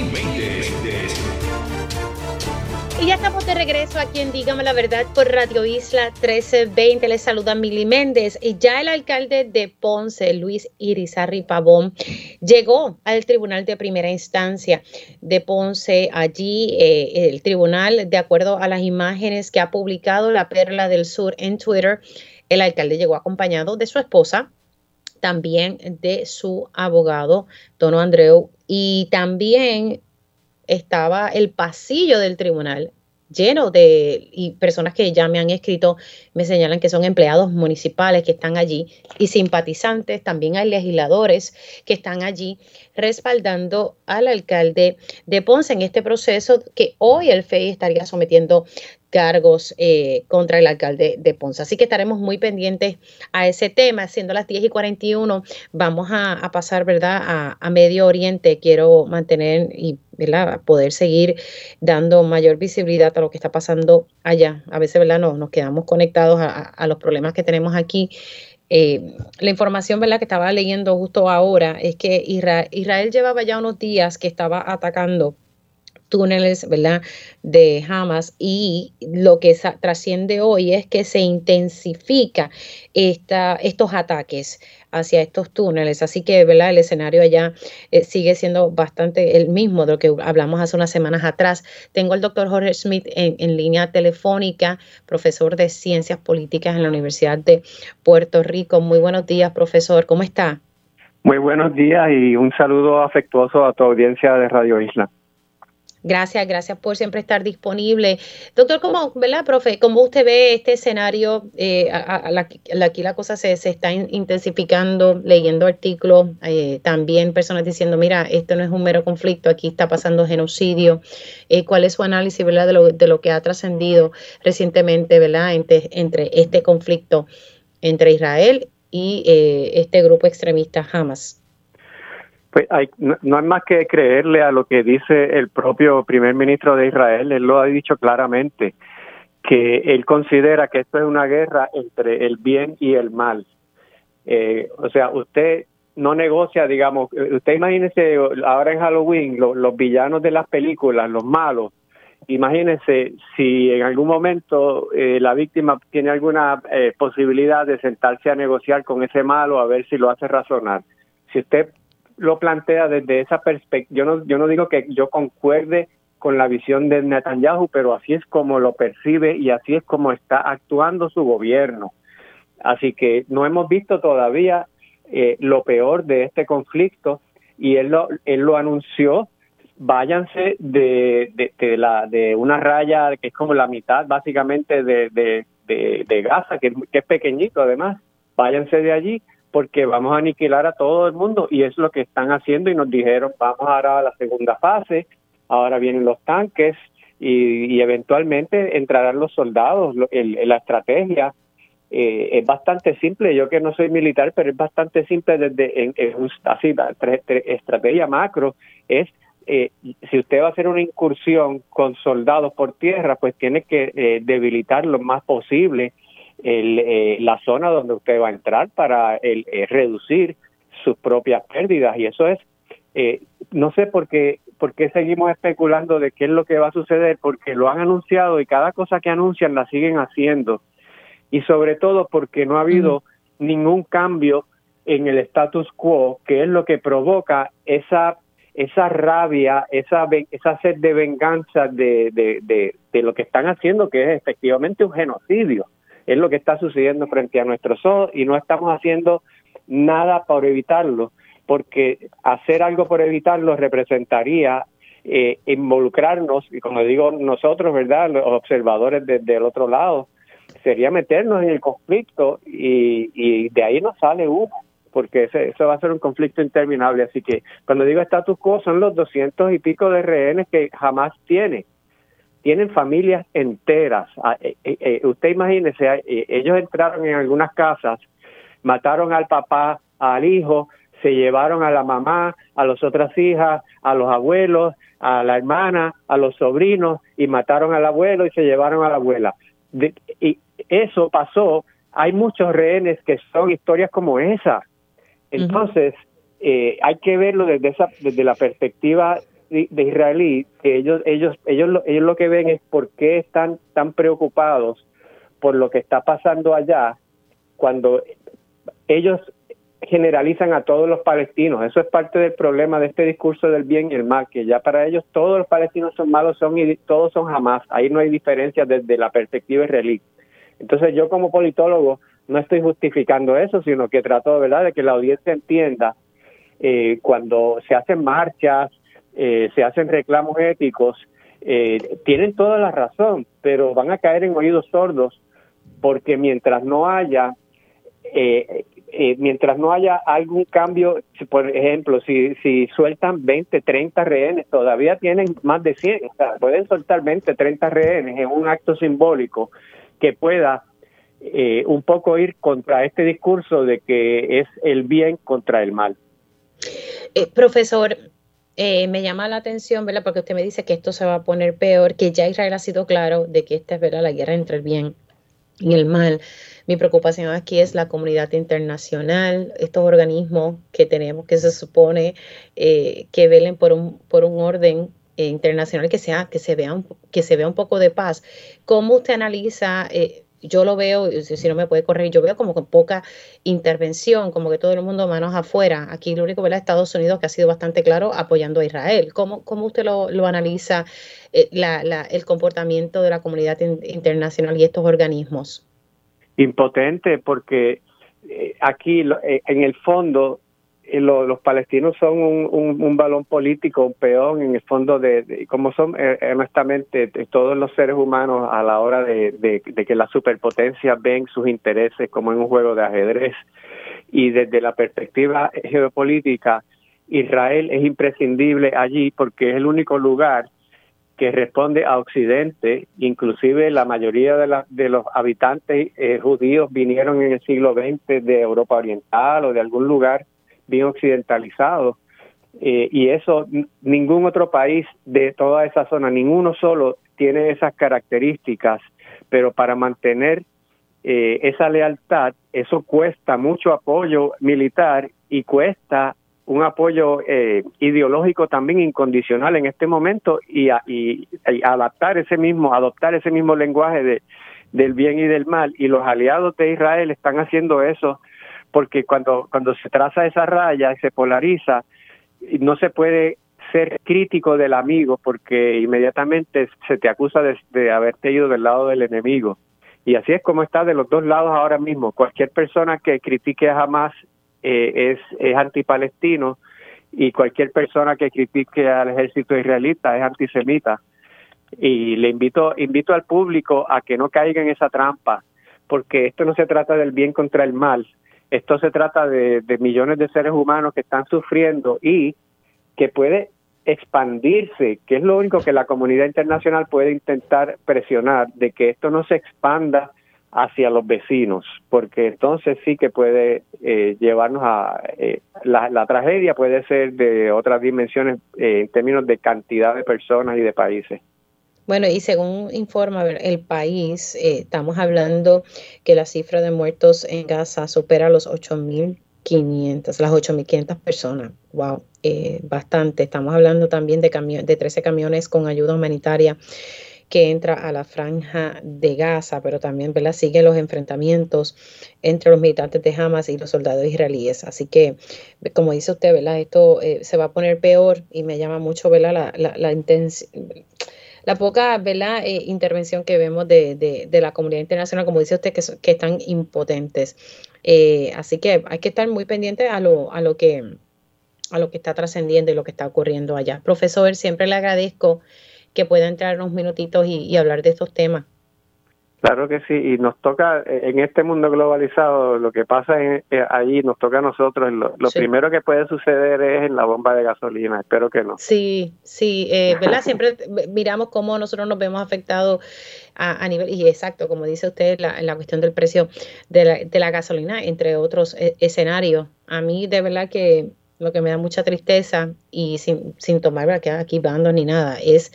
y ya estamos de regreso aquí en Dígame la Verdad por Radio Isla 1320. Les saluda Mili Méndez. Y ya el alcalde de Ponce, Luis Irizarri Pavón, llegó al Tribunal de Primera Instancia de Ponce. Allí eh, el tribunal, de acuerdo a las imágenes que ha publicado la Perla del Sur en Twitter, el alcalde llegó acompañado de su esposa, también de su abogado, Tono Andreu, y también estaba el pasillo del tribunal lleno de y personas que ya me han escrito me señalan que son empleados municipales que están allí y simpatizantes, también hay legisladores que están allí respaldando al alcalde de Ponce en este proceso que hoy el FEI estaría sometiendo cargos eh, contra el alcalde de Ponce. Así que estaremos muy pendientes a ese tema. Siendo las 10 y 41, vamos a, pasar, ¿verdad?, a, Medio Oriente. Quiero mantener y, poder seguir dando mayor visibilidad a lo que está pasando allá. A veces, ¿verdad?, no, nos quedamos conectados a, los problemas que tenemos aquí. Eh, la información ¿verdad? que estaba leyendo justo ahora es que Israel llevaba ya unos días que estaba atacando túneles, ¿verdad? De Hamas y lo que trasciende hoy es que se intensifica esta, estos ataques hacia estos túneles. Así que, ¿verdad? El escenario allá eh, sigue siendo bastante el mismo de lo que hablamos hace unas semanas atrás. Tengo al doctor Jorge Smith en, en línea telefónica, profesor de Ciencias Políticas en la Universidad de Puerto Rico. Muy buenos días, profesor. ¿Cómo está? Muy buenos días y un saludo afectuoso a tu audiencia de Radio Isla. Gracias, gracias por siempre estar disponible. Doctor, ¿cómo, ¿verdad, profe? ¿Cómo usted ve este escenario? Eh, aquí la cosa se, está intensificando, leyendo artículos, eh, también personas diciendo, mira, esto no es un mero conflicto, aquí está pasando genocidio. Eh, ¿Cuál es su análisis, verdad, de lo, de lo que ha trascendido recientemente, verdad, entre, entre este conflicto entre Israel y este grupo extremista Hamas? Pues hay, no, hay más que creerle a lo que dice el propio primer ministro de Israel. Él lo ha dicho claramente, que él considera que esto es una guerra entre el bien y el mal. Eh, o sea, usted no negocia, digamos, usted imagínese ahora en Halloween los villanos de las películas, los malos. Imagínese si en algún momento eh, la víctima tiene alguna eh, posibilidad de sentarse a negociar con ese malo a ver si lo hace razonar. Si usted lo plantea desde esa perspectiva. Yo no, yo no digo que yo concuerde con la visión de Netanyahu, pero así es como lo percibe y así es como está actuando su gobierno. Así que no hemos visto todavía eh, lo peor de este conflicto y él lo, él lo anunció. Váyanse de, de, la, de una raya que es como la mitad básicamente de, de, de Gaza, que, que es pequeñito además. Váyanse de allí porque vamos a aniquilar a todo el mundo y es lo que están haciendo y nos dijeron vamos ahora a la segunda fase, ahora vienen los tanques y, eventualmente entrarán los soldados, la estrategia eh, es bastante simple, yo que no soy militar, pero es bastante simple desde en, así, estrategia macro, es eh, si usted va a hacer una incursión con soldados por tierra, pues tiene que eh, debilitar lo más posible el, eh, la zona donde usted va a entrar para el, eh, reducir sus propias pérdidas. Y eso es eh, no sé por qué, por qué seguimos especulando de qué es lo que va a suceder, porque lo han anunciado y cada cosa que anuncian la siguen haciendo. Y sobre todo porque no ha habido ningún cambio en el status quo, que es lo que provoca esa esa rabia, esa esa sed de venganza de, de, de, de lo que están haciendo, que es efectivamente un genocidio es lo que está sucediendo frente a nuestros ojos y no estamos haciendo nada por evitarlo, porque hacer algo por evitarlo representaría eh, involucrarnos, y como digo nosotros, ¿verdad? Los observadores desde el otro lado, sería meternos en el conflicto y, y de ahí no sale uno, porque ese, eso va a ser un conflicto interminable. Así que cuando digo status quo son los doscientos y pico de rehenes que jamás tiene tienen familias enteras. Ah, eh, eh, eh, usted imagínese, ellos entraron en algunas casas, mataron al papá, al hijo, se llevaron a la mamá, a las otras hijas, a los abuelos, a la hermana, a los sobrinos y mataron al abuelo y se llevaron a la abuela. y eso pasó. Hay muchos rehenes que son historias como esa. Entonces, hay que verlo desde esa desde la perspectiva de israelí que ellos ellos ellos lo, ellos lo que ven es por qué están tan preocupados por lo que está pasando allá cuando ellos generalizan a todos los palestinos. Eso es parte del problema de este discurso del bien y el mal, que ya para ellos todos los palestinos son malos son y todos son jamás. Ahí no hay diferencia desde la perspectiva israelí. Entonces yo como politólogo no estoy justificando eso, sino que trato ¿verdad? de que la audiencia entienda eh, cuando se hacen marchas, eh, se hacen reclamos éticos, eh, tienen toda la razón, pero van a caer en oídos sordos porque mientras no haya eh, mientras no haya algún cambio, por ejemplo, si, si sueltan 20, 30 rehenes, todavía tienen más de 100, o sea, pueden soltar 20, 30 rehenes en un acto simbólico que pueda un poco ir contra este discurso de que es el bien contra el mal. profesor, eh, me llama la atención, ¿verdad? Porque usted me dice que esto se va a poner peor, que ya Israel ha sido claro de que esta es, ¿verdad? La guerra entre el bien y el mal. Mi preocupación aquí es la comunidad internacional, estos organismos que tenemos que se supone eh, que velen por un, por un orden internacional que sea que se vea un, que se vea un poco de paz. ¿Cómo usted analiza eh, yo lo veo, si no me puede correr, yo veo como con poca intervención, como que todo el mundo manos afuera. Aquí lo único, ¿verdad? Estados Unidos que ha sido bastante claro apoyando a Israel. ¿Cómo, cómo usted lo, lo analiza eh, el comportamiento de la comunidad internacional y estos organismos? Impotente, porque eh, aquí eh, en el fondo los palestinos son un, balón político, un peón en el fondo de, como son eh, honestamente todos los seres humanos a la hora de, que las superpotencias ven sus intereses como en un juego de ajedrez. Y desde la perspectiva geopolítica Israel es imprescindible allí porque es el único lugar que responde a Occidente, inclusive la mayoría de, de los habitantes eh, judíos vinieron en el siglo XX de Europa Oriental o de algún lugar bien occidentalizado. Eh, y eso, ningún otro país de toda esa zona, ninguno solo tiene esas características, pero para mantener eh, esa lealtad, eso cuesta mucho apoyo militar y cuesta un apoyo eh, ideológico también incondicional en este momento y, y, adaptar ese mismo, adoptar ese mismo lenguaje de, del bien y del mal. Y los aliados de Israel están haciendo eso porque cuando, cuando se traza esa raya y se polariza, no se puede ser crítico del amigo porque inmediatamente se te acusa de, haberte ido del lado del enemigo. Y así es como está de los dos lados ahora mismo. Cualquier persona que critique a Hamas eh, es, es antipalestino y cualquier persona que critique al ejército israelita es antisemita. Y le invito, invito al público a que no caiga en esa trampa, porque esto no se trata del bien contra el mal, esto se trata de, millones de seres humanos que están sufriendo y que puede expandirse, que es lo único que la comunidad internacional puede intentar presionar, de que esto no se expanda hacia los vecinos, porque entonces sí que puede eh, llevarnos a... Eh, la, tragedia puede ser de otras dimensiones eh, en términos de cantidad de personas y de países. Bueno, y según informa el país, eh, estamos hablando que la cifra de muertos en Gaza supera los 8.500, las 8.500 personas. Wow, eh, bastante. Estamos hablando también de, de 13 camiones con ayuda humanitaria que entra a la franja de Gaza, pero también ¿verdad? siguen los enfrentamientos entre los militantes de Hamas y los soldados israelíes. Así que, como dice usted, ¿verdad? esto eh, se va a poner peor y me llama mucho ¿verdad? la, la, la intensidad la poca ¿verdad? Eh, intervención que vemos de, de, la comunidad internacional, como dice usted, que, que están impotentes. Eh, así que hay que estar muy pendiente a lo, a lo que a lo que está trascendiendo y lo que está ocurriendo allá. Profesor, siempre le agradezco que pueda entrar unos minutitos y, y hablar de estos temas. Claro que sí, y nos toca, eh, en este mundo globalizado, lo que pasa en, eh, allí nos toca a nosotros, lo, primero que puede suceder es en la bomba de gasolina, espero que no. Sí, sí, eh, ¿verdad? Siempre miramos cómo nosotros nos vemos afectados a, nivel, y exacto, como dice usted, la, la cuestión del precio de la, de la gasolina, entre otros escenarios. A mí de verdad que lo que me da mucha tristeza y sin, sin tomar aquí bandos ni nada, es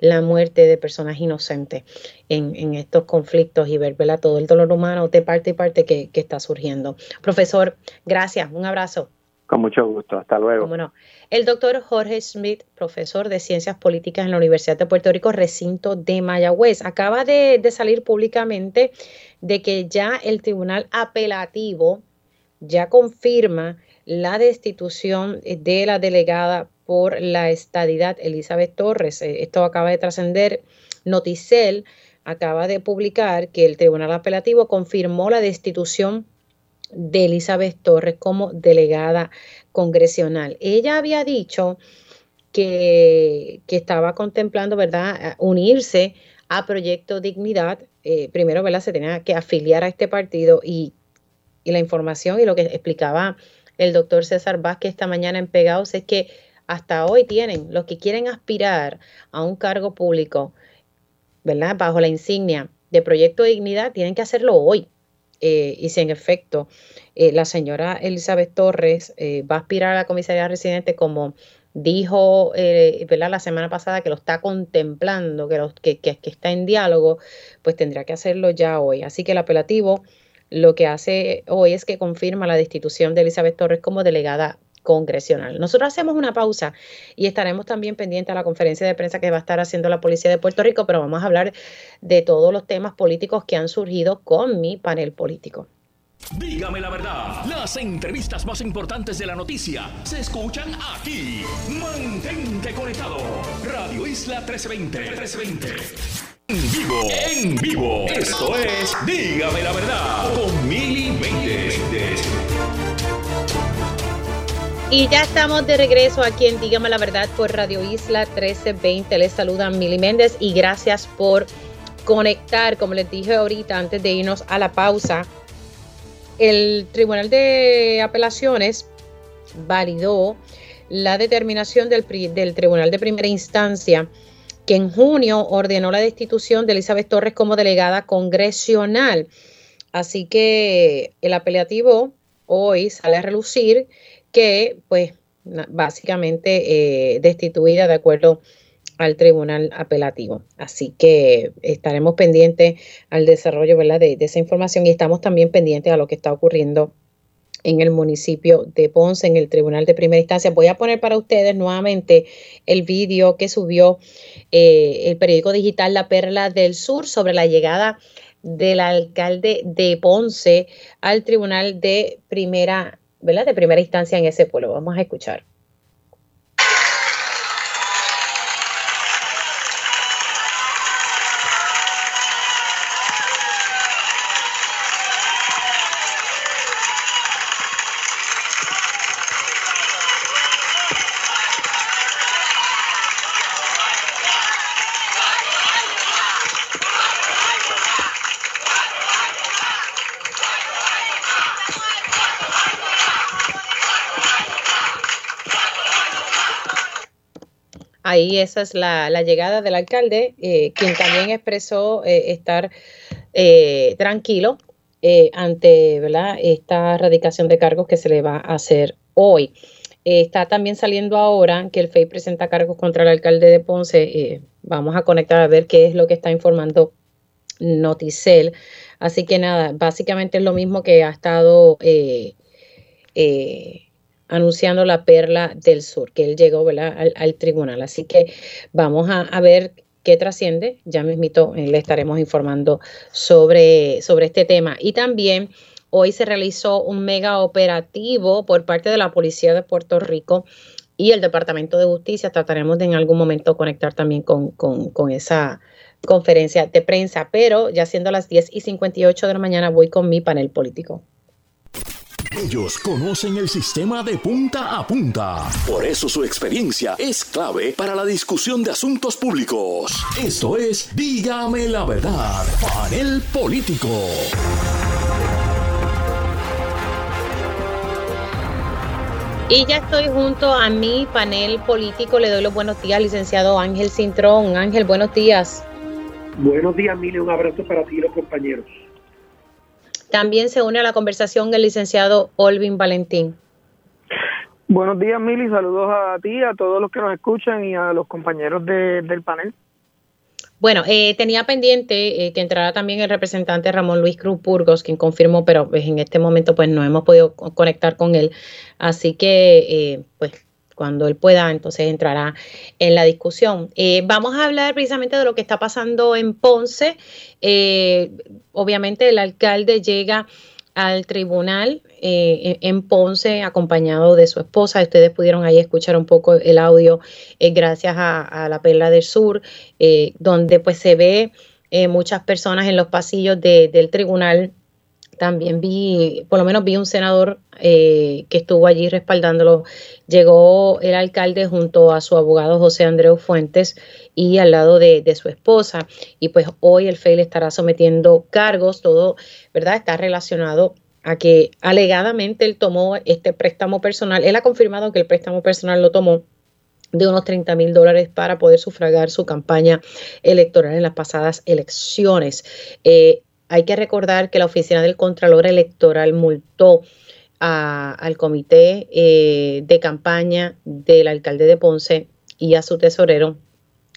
la muerte de personas inocentes en, estos conflictos y ver todo el dolor humano de parte y parte que, está surgiendo. Profesor, gracias, un abrazo. Con mucho gusto, hasta luego. Bueno, El doctor Jorge Smith, profesor de Ciencias Políticas en la Universidad de Puerto Rico, recinto de Mayagüez, acaba de, de salir públicamente de que ya el Tribunal Apelativo ya confirma la destitución de la delegada por la estadidad Elizabeth Torres. Eh, esto acaba de trascender. Noticel acaba de publicar que el Tribunal Apelativo confirmó la destitución de Elizabeth Torres como delegada congresional. Ella había dicho que, estaba contemplando, ¿verdad?, unirse a Proyecto Dignidad. Eh, primero, se tenía que afiliar a este partido y, y la información y lo que explicaba el doctor César Vázquez esta mañana en Pegados es que hasta hoy tienen, los que quieren aspirar a un cargo público, ¿verdad? Bajo la insignia de Proyecto de Dignidad, tienen que hacerlo hoy. Eh, y si en efecto eh, la señora Elizabeth Torres eh, va a aspirar a la comisaría residente como dijo ¿verdad? la semana pasada que lo está contemplando, que, que, está en diálogo, pues tendrá que hacerlo ya hoy. Así que el apelativo lo que hace hoy es que confirma la destitución de Elizabeth Torres como delegada congresional. Nosotros hacemos una pausa y estaremos también pendientes a la conferencia de prensa que va a estar haciendo la Policía de Puerto Rico, pero vamos a hablar de todos los temas políticos que han surgido con mi panel político. Dígame la verdad, las entrevistas más importantes de la noticia se escuchan aquí. Mantente conectado. Radio Isla 1320. 1320. En vivo, en vivo. Esto es Dígame la verdad con Mili Y ya estamos de regreso aquí en Dígame la Verdad por Radio Isla 1320. Les saluda Mili Méndez y gracias por conectar, como les dije ahorita antes de irnos a la pausa. El Tribunal de Apelaciones validó la determinación del, del Tribunal de Primera Instancia que en junio ordenó la destitución de Elizabeth Torres como delegada congresional. Así que el apelativo hoy sale a relucir que, pues, básicamente eh, destituida de acuerdo al tribunal apelativo. Así que estaremos pendientes al desarrollo de, esa información y estamos también pendientes a lo que está ocurriendo en el municipio de Ponce, en el tribunal de primera instancia. Voy a poner para ustedes nuevamente el vídeo que subió eh, el periódico digital La Perla del Sur sobre la llegada del alcalde de Ponce al tribunal de primera ¿verdad? De primera instancia en ese pueblo. Vamos a escuchar. Ahí esa es la, llegada del alcalde, eh, quien también expresó eh, estar eh, tranquilo ante esta erradicación de cargos que se le va a hacer hoy. está también saliendo ahora que el FEI presenta cargos contra el alcalde de Ponce. vamos a conectar a ver qué es lo que está informando Noticel. Así que nada, básicamente es lo mismo que ha estado anunciando la perla del sur, que él llegó Al, tribunal. Así que vamos a, ver qué trasciende. Ya mismito eh, le estaremos informando sobre, sobre este tema. Y también hoy se realizó un mega operativo por parte de la Policía de Puerto Rico y el Departamento de Justicia. Trataremos de en algún momento conectar también con, con esa conferencia de prensa, pero ya siendo las 10 y 58 de la mañana voy con mi panel político. Ellos conocen el sistema de punta a punta. Por eso su experiencia es clave para la discusión de asuntos públicos. Esto es Dígame la verdad, panel político. Y ya estoy junto a mi panel político. Le doy los buenos días, licenciado Ángel Cintrón. Ángel, buenos días. Buenos días, Mili. Un abrazo para ti y los compañeros. También se une a la conversación el licenciado Olvin Valentín. Buenos días, Mili. Saludos a ti, a todos los que nos escuchan y a los compañeros del panel. Bueno, eh, tenía pendiente eh, que entrara también el representante Ramón Luis Cruz Burgos, quien confirmó, pero pues, en este momento pues no hemos podido conectar con él. Así que eh, pues cuando él pueda, entonces entrará en la discusión. Eh, vamos a hablar precisamente de lo que está pasando en Ponce. Eh, obviamente el alcalde llega al tribunal eh, en Ponce acompañado de su esposa. Ustedes pudieron ahí escuchar un poco el audio gracias a, la Perla del Sur, donde pues se ve muchas personas en los pasillos del tribunal también vi, por lo menos vi un senador eh, que estuvo allí respaldándolo. Llegó el alcalde junto a su abogado José Andreu Fuentes y al lado de, su esposa. Y pues hoy el FEI le estará sometiendo cargos, todo, ¿verdad? Está relacionado a que alegadamente él tomó este préstamo personal. Él ha confirmado que el préstamo personal lo tomó de unos 30 mil dólares para poder sufragar su campaña electoral en las pasadas elecciones. Eh, hay que recordar que la Oficina del Contralor Electoral multó al comité eh, de campaña del alcalde de Ponce y a su tesorero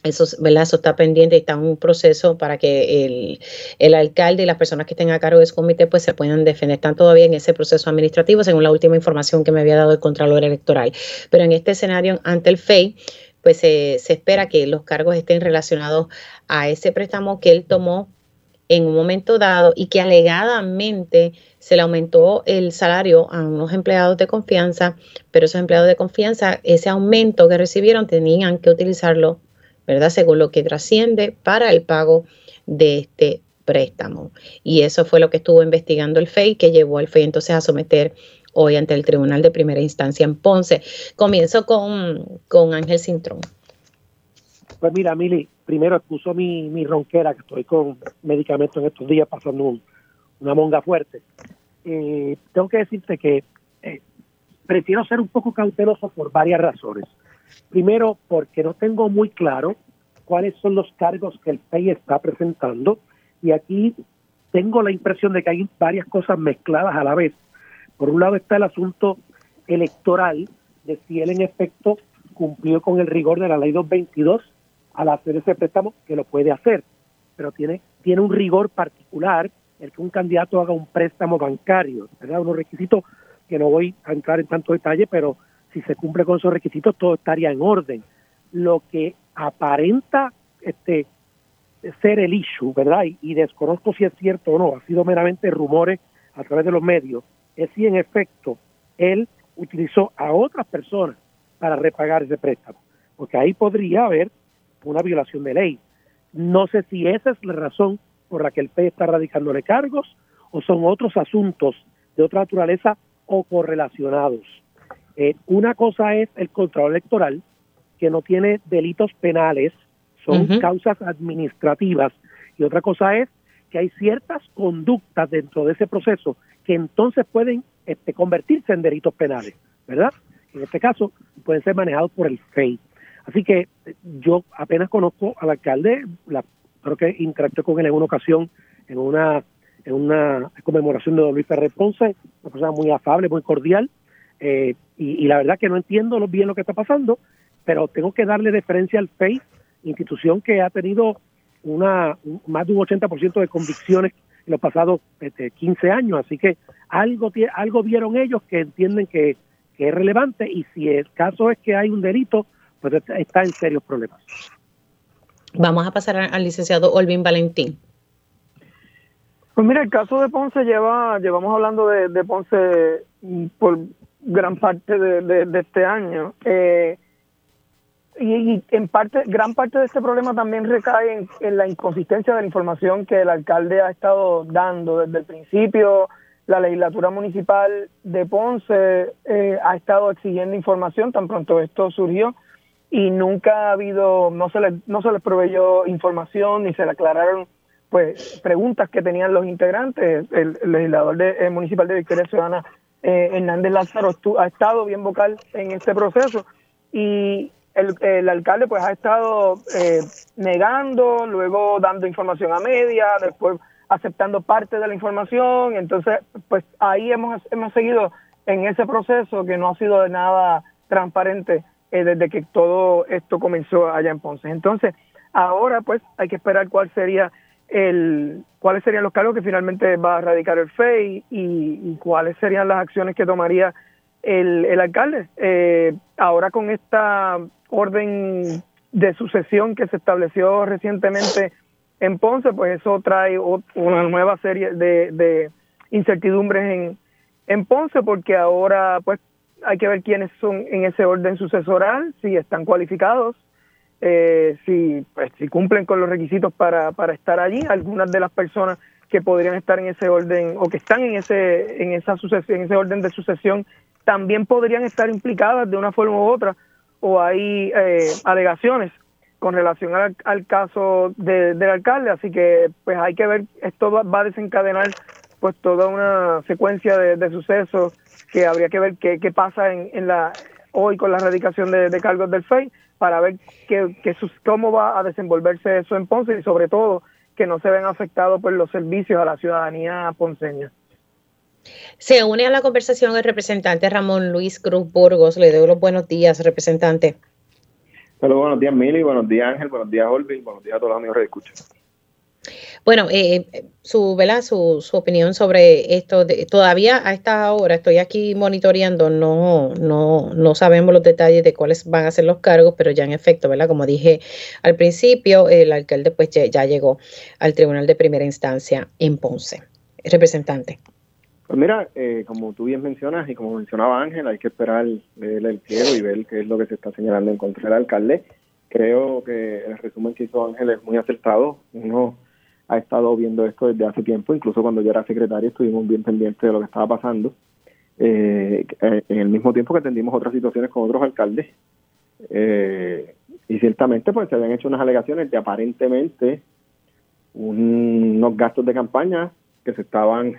eso, está pendiente y está en un proceso para que el, el, alcalde y las personas que estén a cargo de ese comité pues se puedan defender. Están todavía en ese proceso administrativo, según la última información que me había dado el Contralor Electoral. Pero en este escenario, ante el FEI, pues se espera que los cargos estén relacionados a ese préstamo que él tomó en un momento dado y que alegadamente se le aumentó el salario a unos empleados de confianza, pero esos empleados de confianza, ese aumento que recibieron tenían que utilizarlo, ¿verdad? Según lo que trasciende para el pago de este préstamo. Y eso fue lo que estuvo investigando el FEI, que llevó al FEI entonces a someter hoy ante el Tribunal de Primera Instancia en Ponce. Comienzo con, con Ángel Cintrón. Pues mira, Mili, primero expuso mi, mi ronquera, que estoy con medicamentos en estos días pasando una monga fuerte. Eh, tengo que decirte que eh, prefiero ser un poco cauteloso por varias razones. Primero, porque no tengo muy claro cuáles son los cargos que el PEI está presentando y aquí tengo la impresión de que hay varias cosas mezcladas a la vez. Por un lado está el asunto electoral de si él en efecto cumplió con el rigor de la ley 222 al hacer ese préstamo, que lo puede hacer, pero tiene, tiene un rigor particular el que un candidato haga un préstamo bancario, ¿verdad? Unos requisitos que no voy a entrar en tanto detalle, pero si se cumple con esos requisitos todo estaría en orden. Lo que aparenta este ser el issue, ¿verdad? Y, y desconozco si es cierto o no, ha sido meramente rumores a través de los medios, es si en efecto él utilizó a otras personas para repagar ese préstamo, porque ahí podría haber una violación de ley. No sé si esa es la razón por la que el PE está radicándole cargos o son otros asuntos de otra naturaleza o correlacionados. Eh, una cosa es el control electoral, que no tiene delitos penales, son causas administrativas, y otra cosa es que hay ciertas conductas dentro de ese proceso que entonces pueden este, convertirse en delitos penales, ¿verdad? En este caso, pueden ser manejados por el FEI. Así que yo apenas conozco al alcalde, la, creo que interactué con él en una ocasión en una en una conmemoración de Don Luis Ferrer Ponce, una persona muy afable, muy cordial, eh, y, la verdad que no entiendo bien lo que está pasando, pero tengo que darle deferencia al FEI, institución que ha tenido una más de un 80% de convicciones en los pasados este, 15 años, así que algo algo vieron ellos que entienden que, que es relevante y si el caso es que hay un delito, pues está en serios problemas. Vamos a pasar al licenciado Olvin Valentín. Pues mira, el caso de Ponce lleva, llevamos hablando de, Ponce por gran parte de, este año. Eh, y, en parte, gran parte de este problema también recae en, la inconsistencia de la información que el alcalde ha estado dando desde el principio. La legislatura municipal de Ponce eh, ha estado exigiendo información tan pronto esto surgió y nunca ha habido, no se les, no se les proveyó información ni se le aclararon pues preguntas que tenían los integrantes. El, legislador de, municipal de Victoria Ciudadana, eh, Hernández Lázaro, ha estado bien vocal en este proceso y el, el alcalde pues ha estado eh, negando, luego dando información a media, después aceptando parte de la información, entonces pues ahí hemos, hemos seguido en ese proceso que no ha sido de nada transparente eh, desde que todo esto comenzó allá en Ponce. Entonces, ahora pues hay que esperar cuál sería el cuáles serían los cargos que finalmente va a radicar el FEI y, cuáles serían las acciones que tomaría el, el alcalde. Eh, ahora con esta orden de sucesión que se estableció recientemente en Ponce, pues eso trae una nueva serie de, de incertidumbres en, en Ponce, porque ahora pues hay que ver quiénes son en ese orden sucesoral, si están cualificados, eh, si, pues, si cumplen con los requisitos para, estar allí. Algunas de las personas que podrían estar en ese orden o que están en ese en esa sucesión, en ese orden de sucesión también podrían estar implicadas de una forma u otra o hay eh, alegaciones con relación al, caso del alcalde así que pues hay que ver esto va, a desencadenar pues toda una secuencia de, de sucesos que habría que ver qué, qué pasa en, en, la hoy con la erradicación de, cargos del FEI para ver qué, qué cómo va a desenvolverse eso en Ponce y sobre todo que no se ven afectados por los servicios a la ciudadanía ponceña. Se une a la conversación el representante Ramón Luis Cruz Burgos. Le doy los buenos días, representante. Hola, buenos días, Mili, buenos días, Ángel, buenos días, Olvin, buenos días a todos los amigos que escuchan. Bueno, eh, su, ¿verdad? Su, su, opinión sobre esto, de, todavía a esta hora estoy aquí monitoreando, no, no, no sabemos los detalles de cuáles van a ser los cargos, pero ya en efecto, ¿verdad? Como dije al principio, el alcalde pues ya, llegó al Tribunal de Primera Instancia en Ponce. Representante. Pues mira, eh, como tú bien mencionas y como mencionaba Ángel, hay que esperar el pliego y ver qué es lo que se está señalando en contra del alcalde. Creo que el resumen que hizo Ángel es muy acertado. Uno ha estado viendo esto desde hace tiempo, incluso cuando yo era secretario estuvimos bien pendientes de lo que estaba pasando. Eh, eh, en el mismo tiempo que atendimos otras situaciones con otros alcaldes. Eh, y ciertamente pues se habían hecho unas alegaciones de aparentemente unos gastos de campaña que se estaban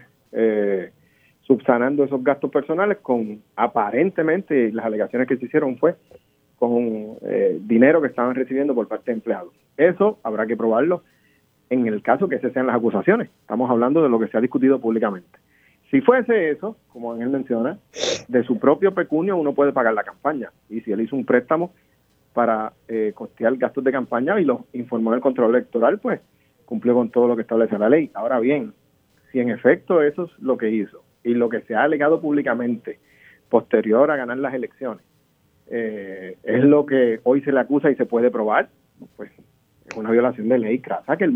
subsanando esos gastos personales con aparentemente las alegaciones que se hicieron fue con dinero que estaban recibiendo por parte de empleados. Eso habrá que probarlo en el caso que esas sean las acusaciones. Estamos hablando de lo que se ha discutido públicamente. Si fuese eso, como Ángel menciona, de su propio pecunio uno puede pagar la campaña. Y si él hizo un préstamo para eh, costear gastos de campaña y lo informó en el control electoral, pues cumplió con todo lo que establece la ley. Ahora bien, si en efecto eso es lo que hizo y lo que se ha alegado públicamente posterior a ganar las elecciones eh, es lo que hoy se le acusa y se puede probar, pues es una violación de ley crasa que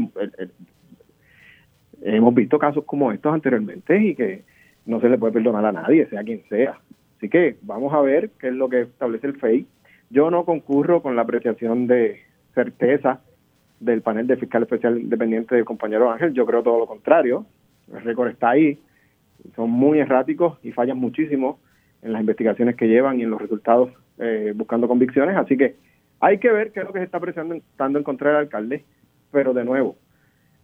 hemos visto casos como estos anteriormente y que no se le puede perdonar a nadie, sea quien sea. Así que vamos a ver qué es lo que establece el FEI. Yo no concurro con la apreciación de certeza del panel de fiscal especial independiente del compañero Ángel. Yo creo todo lo contrario. El récord está ahí. Son muy erráticos y fallan muchísimo en las investigaciones que llevan y en los resultados eh, buscando convicciones. Así que hay que ver qué es lo que se está presentando en contra del alcalde, pero de nuevo,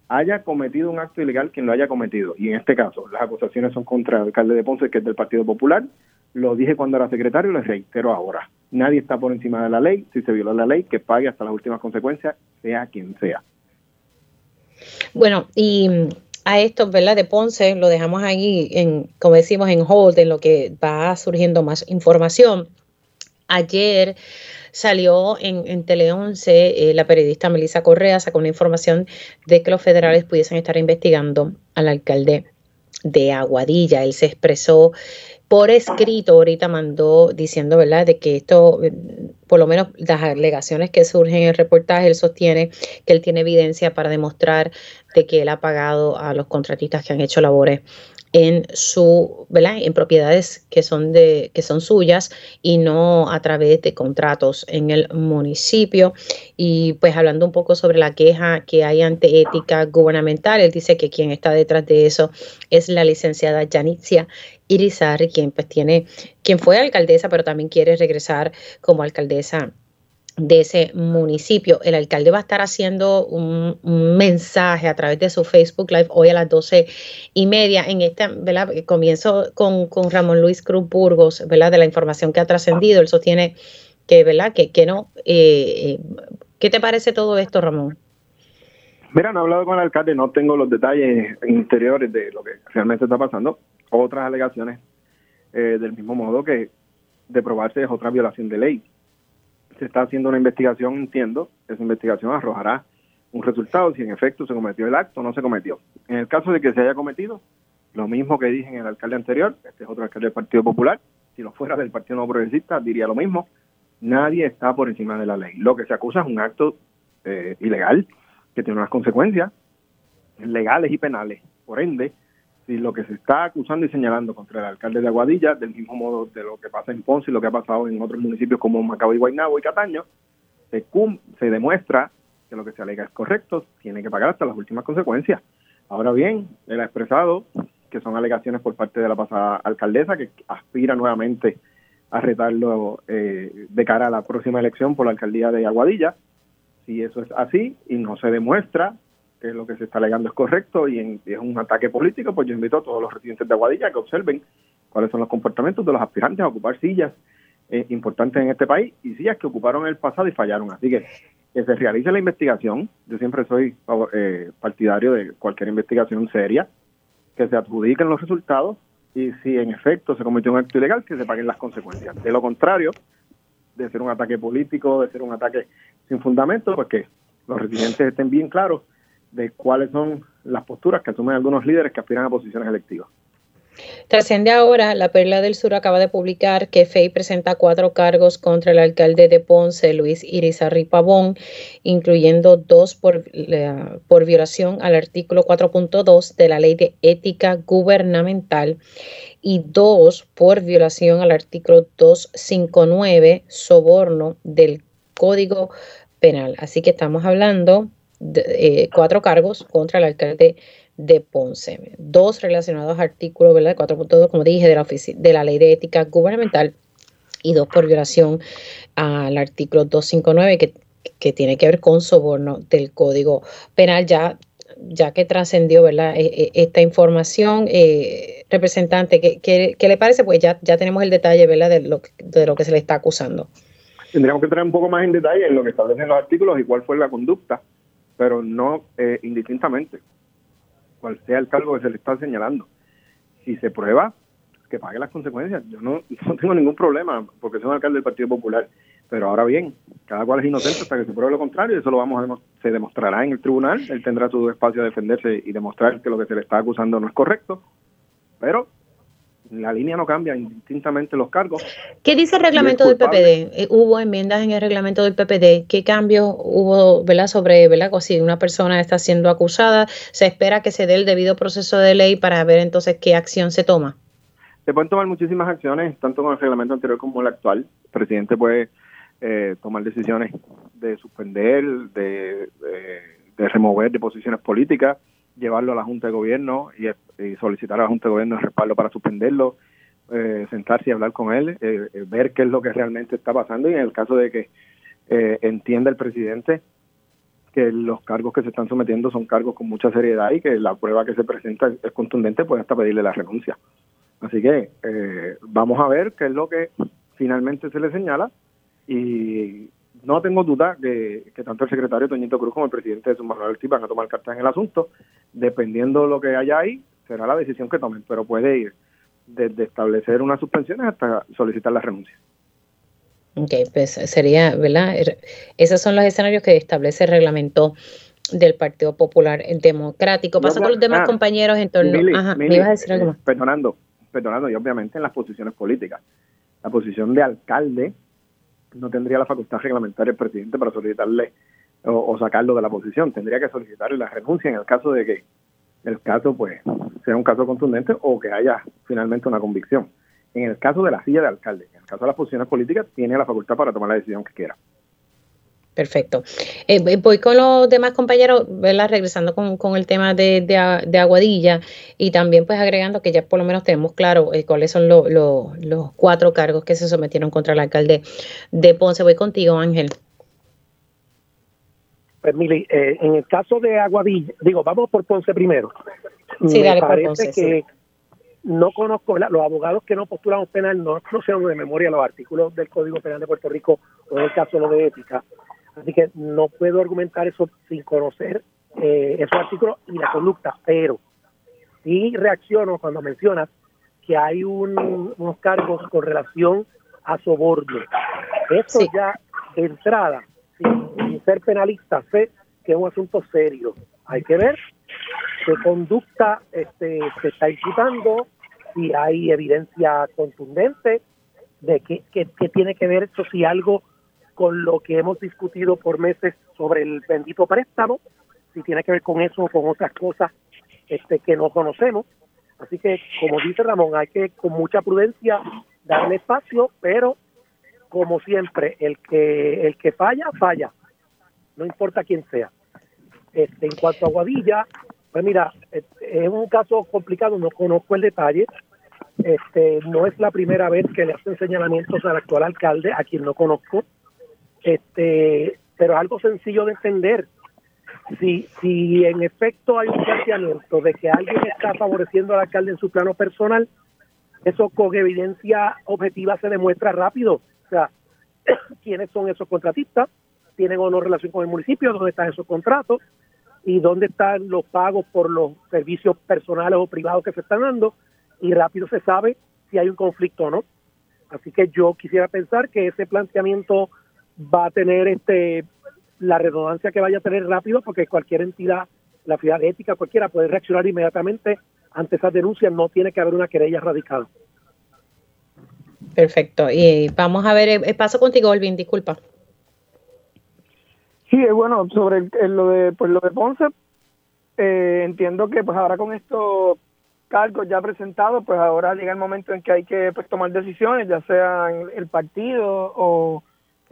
haya cometido un acto ilegal quien lo haya cometido. Y en este caso, las acusaciones son contra el alcalde de Ponce, que es del Partido Popular. Lo dije cuando era secretario y lo reitero ahora. Nadie está por encima de la ley. Si se viola la ley, que pague hasta las últimas consecuencias, sea quien sea. Bueno, y a esto, ¿verdad? De Ponce, lo dejamos ahí, en, como decimos, en hold, en lo que va surgiendo más información. Ayer salió en, en Tele 11, eh, la periodista Melissa Correa sacó una información de que los federales pudiesen estar investigando al alcalde de Aguadilla. Él se expresó por escrito, ahorita mandó diciendo, ¿verdad?, de que esto, por lo menos las alegaciones que surgen en el reportaje, él sostiene que él tiene evidencia para demostrar de que él ha pagado a los contratistas que han hecho labores en su, ¿verdad? En propiedades que son de que son suyas y no a través de contratos en el municipio. Y pues hablando un poco sobre la queja que hay ante ética gubernamental, él dice que quien está detrás de eso es la licenciada Janitzia Irizarry, quien pues tiene, quien fue alcaldesa, pero también quiere regresar como alcaldesa de ese municipio. El alcalde va a estar haciendo un, mensaje a través de su Facebook Live hoy a las doce y media. En este, ¿verdad? Comienzo con, con Ramón Luis Cruz Burgos. De la información que ha trascendido. Él sostiene que, ¿verdad? Que, que no. Eh, ¿Qué te parece todo esto, Ramón? Mira, no he hablado con el alcalde, no tengo los detalles interiores de lo que realmente está pasando. Otras alegaciones eh, del mismo modo que de probarse es otra violación de ley se está haciendo una investigación, entiendo, esa investigación arrojará un resultado si en efecto se cometió el acto o no se cometió. En el caso de que se haya cometido, lo mismo que dije en el alcalde anterior, este es otro alcalde del Partido Popular, si lo fuera del Partido No Progresista diría lo mismo, nadie está por encima de la ley. Lo que se acusa es un acto eh, ilegal que tiene unas consecuencias legales y penales. Por ende, si lo que se está acusando y señalando contra el alcalde de Aguadilla, del mismo modo de lo que pasa en Ponce y lo que ha pasado en otros municipios como Macao y Guaynabo y Cataño, se, se demuestra que lo que se alega es correcto, tiene que pagar hasta las últimas consecuencias. Ahora bien, él ha expresado que son alegaciones por parte de la pasada alcaldesa que aspira nuevamente a retarlo eh, de cara a la próxima elección por la alcaldía de Aguadilla. Si eso es así y no se demuestra que lo que se está alegando es correcto y, es un ataque político, pues yo invito a todos los residentes de Aguadilla que observen cuáles son los comportamientos de los aspirantes a ocupar sillas eh, importantes en este país y sillas que ocuparon en el pasado y fallaron. Así que que se realice la investigación. Yo siempre soy eh, partidario de cualquier investigación seria, que se adjudiquen los resultados y si en efecto se cometió un acto ilegal, que se paguen las consecuencias. De lo contrario, de ser un ataque político, de ser un ataque sin fundamento, pues que los residentes estén bien claros de cuáles son las posturas que asumen algunos líderes que aspiran a posiciones electivas. Trasciende ahora, la Perla del Sur acaba de publicar que FEI presenta cuatro cargos contra el alcalde de Ponce, Luis Irizarri Pavón, incluyendo dos por, por violación al artículo 4.2 de la Ley de Ética Gubernamental y dos por violación al artículo 259, soborno del Código Penal. Así que estamos hablando eh, cuatro cargos contra el alcalde de Ponce. Dos relacionados a artículo ¿verdad? 4.2, como dije, de la, de la Ley de Ética Gubernamental y dos por violación al artículo 259 que, que tiene que ver con soborno del Código Penal. Ya, ya que trascendió ¿verdad? E, e, esta información, eh, representante, ¿qué, ¿qué, le parece? Pues ya, ya tenemos el detalle ¿verdad? De, lo, de lo que se le está acusando. Tendríamos que entrar un poco más en detalle en lo que establecen los artículos y cuál fue la conducta, pero no eh, indistintamente cual sea el cargo que se le está señalando. Si se prueba, que pague las consecuencias. Yo *laughs* no, tengo ningún problema porque soy un alcalde del Partido Popular. Pero ahora bien, cada cual es inocente hasta que se pruebe lo contrario y eso lo vamos a se demostrará en el tribunal. Él tendrá su espacio a defenderse y demostrar que lo que se le está acusando no es correcto. Pero la línea no cambia, indistintamente los cargos. ¿Qué dice el reglamento del PPD? Eh, ¿Hubo enmiendas en el reglamento del PPD? ¿Qué cambios hubo ¿verdad? sobre ¿verdad? si una persona está siendo acusada? ¿Se espera que se dé el debido proceso de ley para ver entonces qué acción se toma? Se pueden tomar muchísimas acciones, tanto con el reglamento anterior como el actual. El presidente puede eh, tomar decisiones de suspender, de, de remover de posiciones políticas llevarlo a la Junta de Gobierno y, solicitar a la Junta de Gobierno el respaldo para suspenderlo, eh, sentarse y hablar con él, eh, eh, ver qué es lo que realmente está pasando y en el caso de que entienda el presidente que los cargos que se están sometiendo son cargos con mucha seriedad y que la prueba que se presenta es contundente, puede hasta pedirle la renuncia. Así que vamos a ver qué es lo que finalmente se le señala y no tengo duda que, tanto el secretario Toñito Cruz como el presidente de su Manuel van a tomar cartas en el asunto. Dependiendo de lo que haya ahí, será la decisión que tomen, pero puede ir desde establecer unas suspensiones hasta solicitar la renuncia. Ok, pues sería, ¿verdad? Er, esos son los escenarios que establece el reglamento del Partido Popular Democrático. Pasa con los demás ah, compañeros en torno. Ajá, ¿me ibas a decir algo más? perdonando, perdonando, y obviamente en las posiciones políticas. La posición de alcalde no tendría la facultad reglamentaria el presidente para solicitarle o, sacarlo de la posición. Tendría que solicitarle la renuncia en el caso de que el caso pues sea un caso contundente o que haya finalmente una convicción. En el caso de la silla de alcalde, en el caso de las posiciones políticas, tiene la facultad para tomar la decisión que quiera. Perfecto. Eh, voy con los demás compañeros, ¿verdad? regresando con, el tema de, de, Aguadilla y también pues agregando que ya por lo menos tenemos claro eh, cuáles son los cuatro cargos que se sometieron contra el alcalde de Ponce. Voy contigo, Ángel. Pues Mili, eh, en el caso de Aguadilla, digo, vamos por Ponce primero. Sí, Me parece que no conozco, los abogados que no postulan penal no *laughs* conocen de memoria los artículos del Código Penal de Puerto Rico o en el caso lo de ética Así que no puedo argumentar eso sin conocer eh, esos artículos y la conducta, pero sí reacciono cuando mencionas que hay unos cargos con relación a soborno. Eso ya de entrada, sin, ser penalista, sé que es un asunto serio. Hay que ver qué conducta este, se está imputando, si hay evidencia contundente de que, que, que tiene que ver eso, si algo con lo que hemos discutido por meses sobre el bendito préstamo, si tiene que ver con eso o con otras cosas este, que no conocemos. Así que, como dice Ramón, hay que con mucha prudencia darle espacio, pero como siempre, el que el que falla, falla, no importa quién sea. Este, en cuanto a Guadilla, pues mira, es un caso complicado, no conozco el detalle. Este, no es la primera vez que le hacen señalamientos al actual alcalde, a quien no conozco este pero algo sencillo de entender. Si si en efecto hay un planteamiento de que alguien está favoreciendo al alcalde en su plano personal eso con evidencia objetiva se demuestra rápido. O sea *clears throat* quiénes son esos contratistas tienen o no relación con el municipio dónde están esos contratos y dónde están los pagos por los servicios personales o privados que se están dando y rápido se sabe si hay un conflicto o no. Así que yo quisiera pensar que ese planteamiento va a tener este la redundancia que vaya a tener rápido, porque cualquier entidad, la ciudad ética, cualquiera puede reaccionar inmediatamente ante esas denuncias, no tiene que haber una querella radicada. Perfecto. Y vamos a ver, eh, paso contigo, Olvin, disculpa. Sí, bueno, sobre lo de pues lo de Ponce, eh, entiendo que pues ahora con estos cargos ya presentados, pues ahora llega el momento en que hay que pues, tomar decisiones, ya sea en el partido o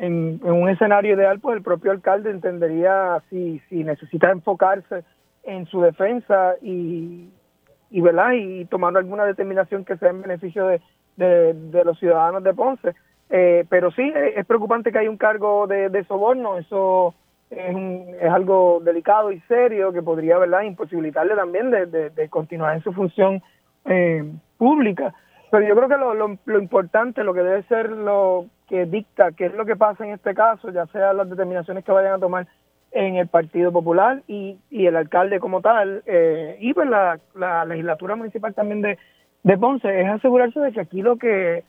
en, un escenario ideal, pues el propio alcalde entendería si, si necesita enfocarse en su defensa y, y, ¿verdad? y tomar alguna determinación que sea en beneficio de, de, los ciudadanos de Ponce. Eh, pero sí, es preocupante que hay un cargo de, de soborno, eso es, es algo delicado y serio que podría, ¿verdad?, imposibilitarle también de, de, continuar en su función eh, pública. Pero yo creo que lo, lo, lo, importante, lo que debe ser lo que dicta qué es lo que pasa en este caso, ya sea las determinaciones que vayan a tomar en el Partido Popular y, y el alcalde como tal, eh, y pues la, la legislatura municipal también de, de Ponce, es asegurarse de que aquí lo que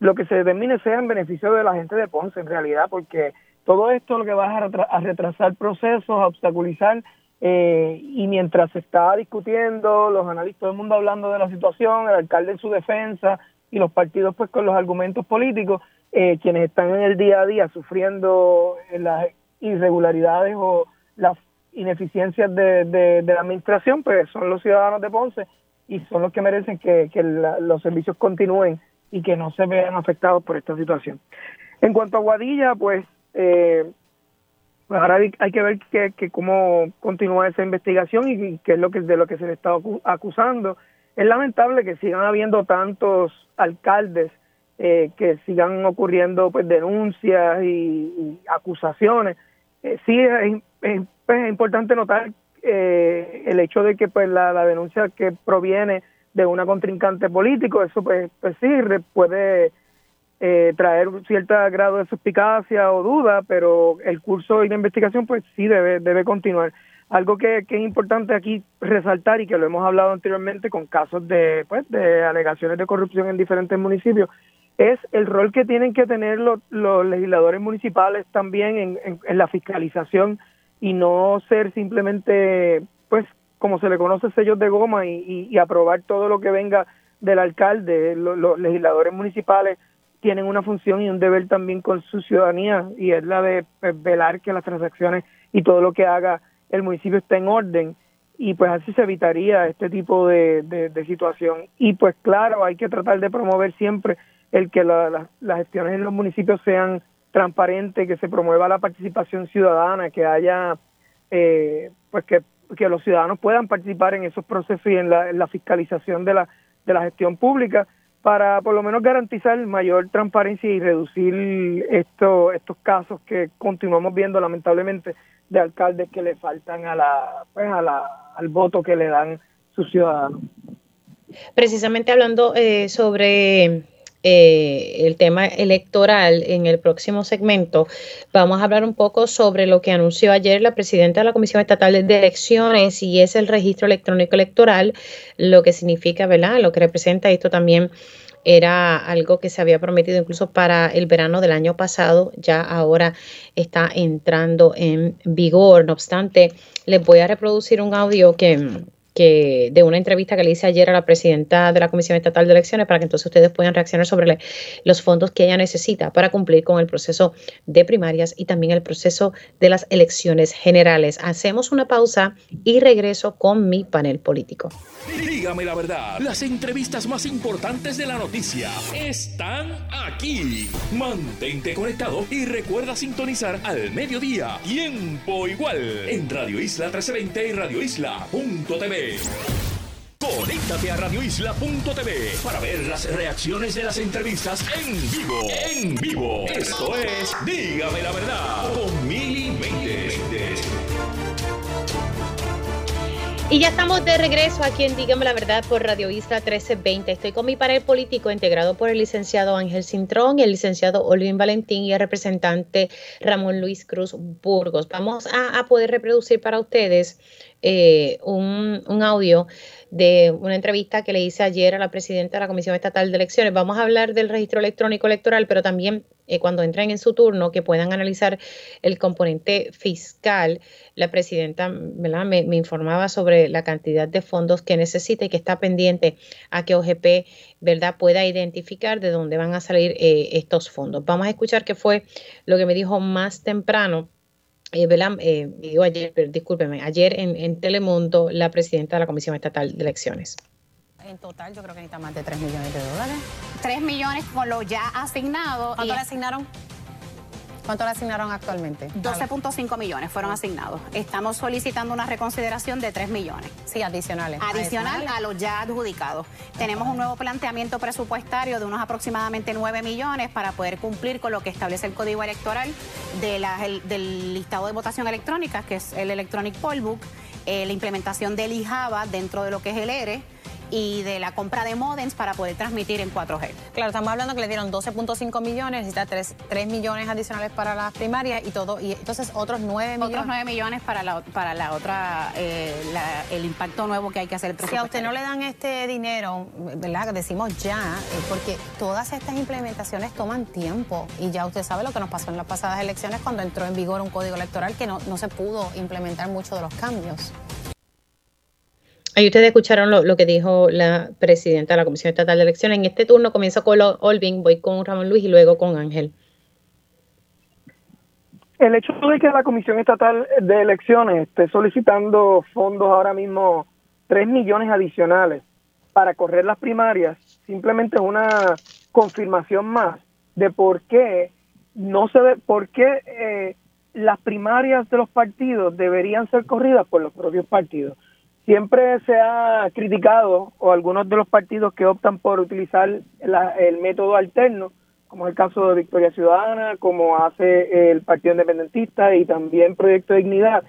lo que se determine sea en beneficio de la gente de Ponce en realidad, porque todo esto lo que va a retrasar procesos, a obstaculizar, eh, y mientras se está discutiendo, los analistas, todo el mundo hablando de la situación, el alcalde en su defensa y los partidos pues con los argumentos políticos, eh, quienes están en el día a día sufriendo las irregularidades o las ineficiencias de, de, la administración, pues son los ciudadanos de Ponce y son los que merecen que, que los servicios continúen y que no se vean afectados por esta situación. En cuanto a Guadilla, pues eh, pues ahora hay, que ver que, cómo continúa esa investigación y, qué es lo que de lo que se le está acusando. Es lamentable que sigan habiendo tantos alcaldes eh, que sigan ocurriendo pues denuncias y, acusaciones. Eh, sí es, pues, importante notar eh, el hecho de que pues la, la, denuncia que proviene de una contrincante político, eso pues, pues sí puede eh, traer un cierto grado de suspicacia o duda, pero el curso de investigación pues sí debe, debe continuar. Algo que, que, es importante aquí resaltar y que lo hemos hablado anteriormente con casos de, pues, de alegaciones de corrupción en diferentes municipios, es el rol que tienen que tener los, los legisladores municipales también en, la fiscalización y no ser simplemente, pues, como se le conoce, sellos de goma y, aprobar todo lo que venga del alcalde. los legisladores municipales tienen una función y un deber también con su ciudadanía y es la de pues, velar que las transacciones y todo lo que haga el municipio esté en orden y pues así se evitaría este tipo de, situación y pues claro hay que tratar de promover siempre el que las gestiones en los municipios sean transparentes que se promueva la participación ciudadana que haya eh, pues que, los ciudadanos puedan participar en esos procesos y en la, en la fiscalización de la de la gestión pública para por lo menos garantizar mayor transparencia y reducir esto, estos casos que continuamos viendo lamentablemente de alcaldes que le faltan a la, pues a la, al voto que le dan sus ciudadanos. Precisamente hablando eh, sobre eh, el tema electoral en el próximo segmento, vamos a hablar un poco sobre lo que anunció ayer la presidenta de la Comisión Estatal de Elecciones y es el registro electrónico electoral, lo que significa, ¿verdad? Lo que representa esto también era algo que se había prometido incluso para el verano del año pasado, ya ahora está entrando en vigor. No obstante, les voy a reproducir un audio que de una entrevista que le hice ayer a la presidenta de la Comisión Estatal de Elecciones para que entonces ustedes puedan reaccionar sobre los fondos que ella necesita para cumplir con el proceso de primarias y también el proceso de las elecciones generales. Hacemos una pausa y regreso con mi panel político. Dígame la verdad, las entrevistas más importantes de la noticia están aquí. Mantente conectado y recuerda sintonizar al mediodía, tiempo igual, en Radio Isla 1320 y Radio Isla.tv. Conéctate a radioisla.tv para ver las reacciones de las entrevistas en vivo. En vivo. Esto es Dígame la verdad con Mili Y ya estamos de regreso aquí en Dígame la Verdad por Radio Isla 1320. Estoy con mi panel político integrado por el licenciado Ángel Cintrón, el licenciado Olvin Valentín y el representante Ramón Luis Cruz Burgos. Vamos a, poder reproducir para ustedes eh, un, audio de una entrevista que le hice ayer a la presidenta de la Comisión Estatal de Elecciones. Vamos a hablar del registro electrónico electoral, pero también eh, cuando entren en su turno, que puedan analizar el componente fiscal. La presidenta Me, informaba sobre la cantidad de fondos que necesita y que está pendiente a que OGP ¿verdad? pueda identificar de dónde van a salir eh, estos fondos. Vamos a escuchar qué fue lo que me dijo más temprano eh, eh, digo ayer, pero discúlpeme, ayer en, en, Telemundo, la presidenta de la Comisión Estatal de Elecciones. En total, yo creo que necesita más de 3 millones de dólares. 3 millones con lo ya asignado. ¿Cuánto le asignaron? ¿Cuánto le asignaron actualmente? 12.5 millones fueron asignados. Estamos solicitando una reconsideración de 3 millones. Sí, adicionales. Adicional a los ya adjudicados. Tenemos un nuevo planteamiento presupuestario de unos aproximadamente 9 millones para poder cumplir con lo que establece el Código Electoral de del listado de votación electrónica, que es el Electronic Poll Book, eh, la implementación del IJABA dentro de lo que es el ERE y de la compra de modems para poder transmitir en 4G. Claro, estamos hablando que le dieron 12.5 millones, necesita 3, 3, millones adicionales para las primarias y todo, y entonces otros 9 millones. Otros 9 millones para la, para la otra, eh, el impacto nuevo que hay que hacer. Si a usted no le dan este dinero, ¿verdad? Decimos ya, eh, porque todas estas implementaciones toman tiempo y ya usted sabe lo que nos pasó en las pasadas elecciones cuando entró en vigor un código electoral que no, no se pudo implementar mucho de los cambios. Ahí ustedes escucharon lo, que dijo la presidenta de la Comisión Estatal de Elecciones. En este turno comienzo con Olvin, voy con Ramón Luis y luego con Ángel. El hecho de que la Comisión Estatal de Elecciones esté solicitando fondos ahora mismo, 3 millones adicionales para correr las primarias, simplemente es una confirmación más de por qué no se ve, por qué eh, las primarias de los partidos deberían ser corridas por los propios partidos siempre se ha criticado, o algunos de los partidos que optan por utilizar el método alterno, como es el caso de Victoria Ciudadana, como hace el Partido Independentista y también Proyecto de Dignidad.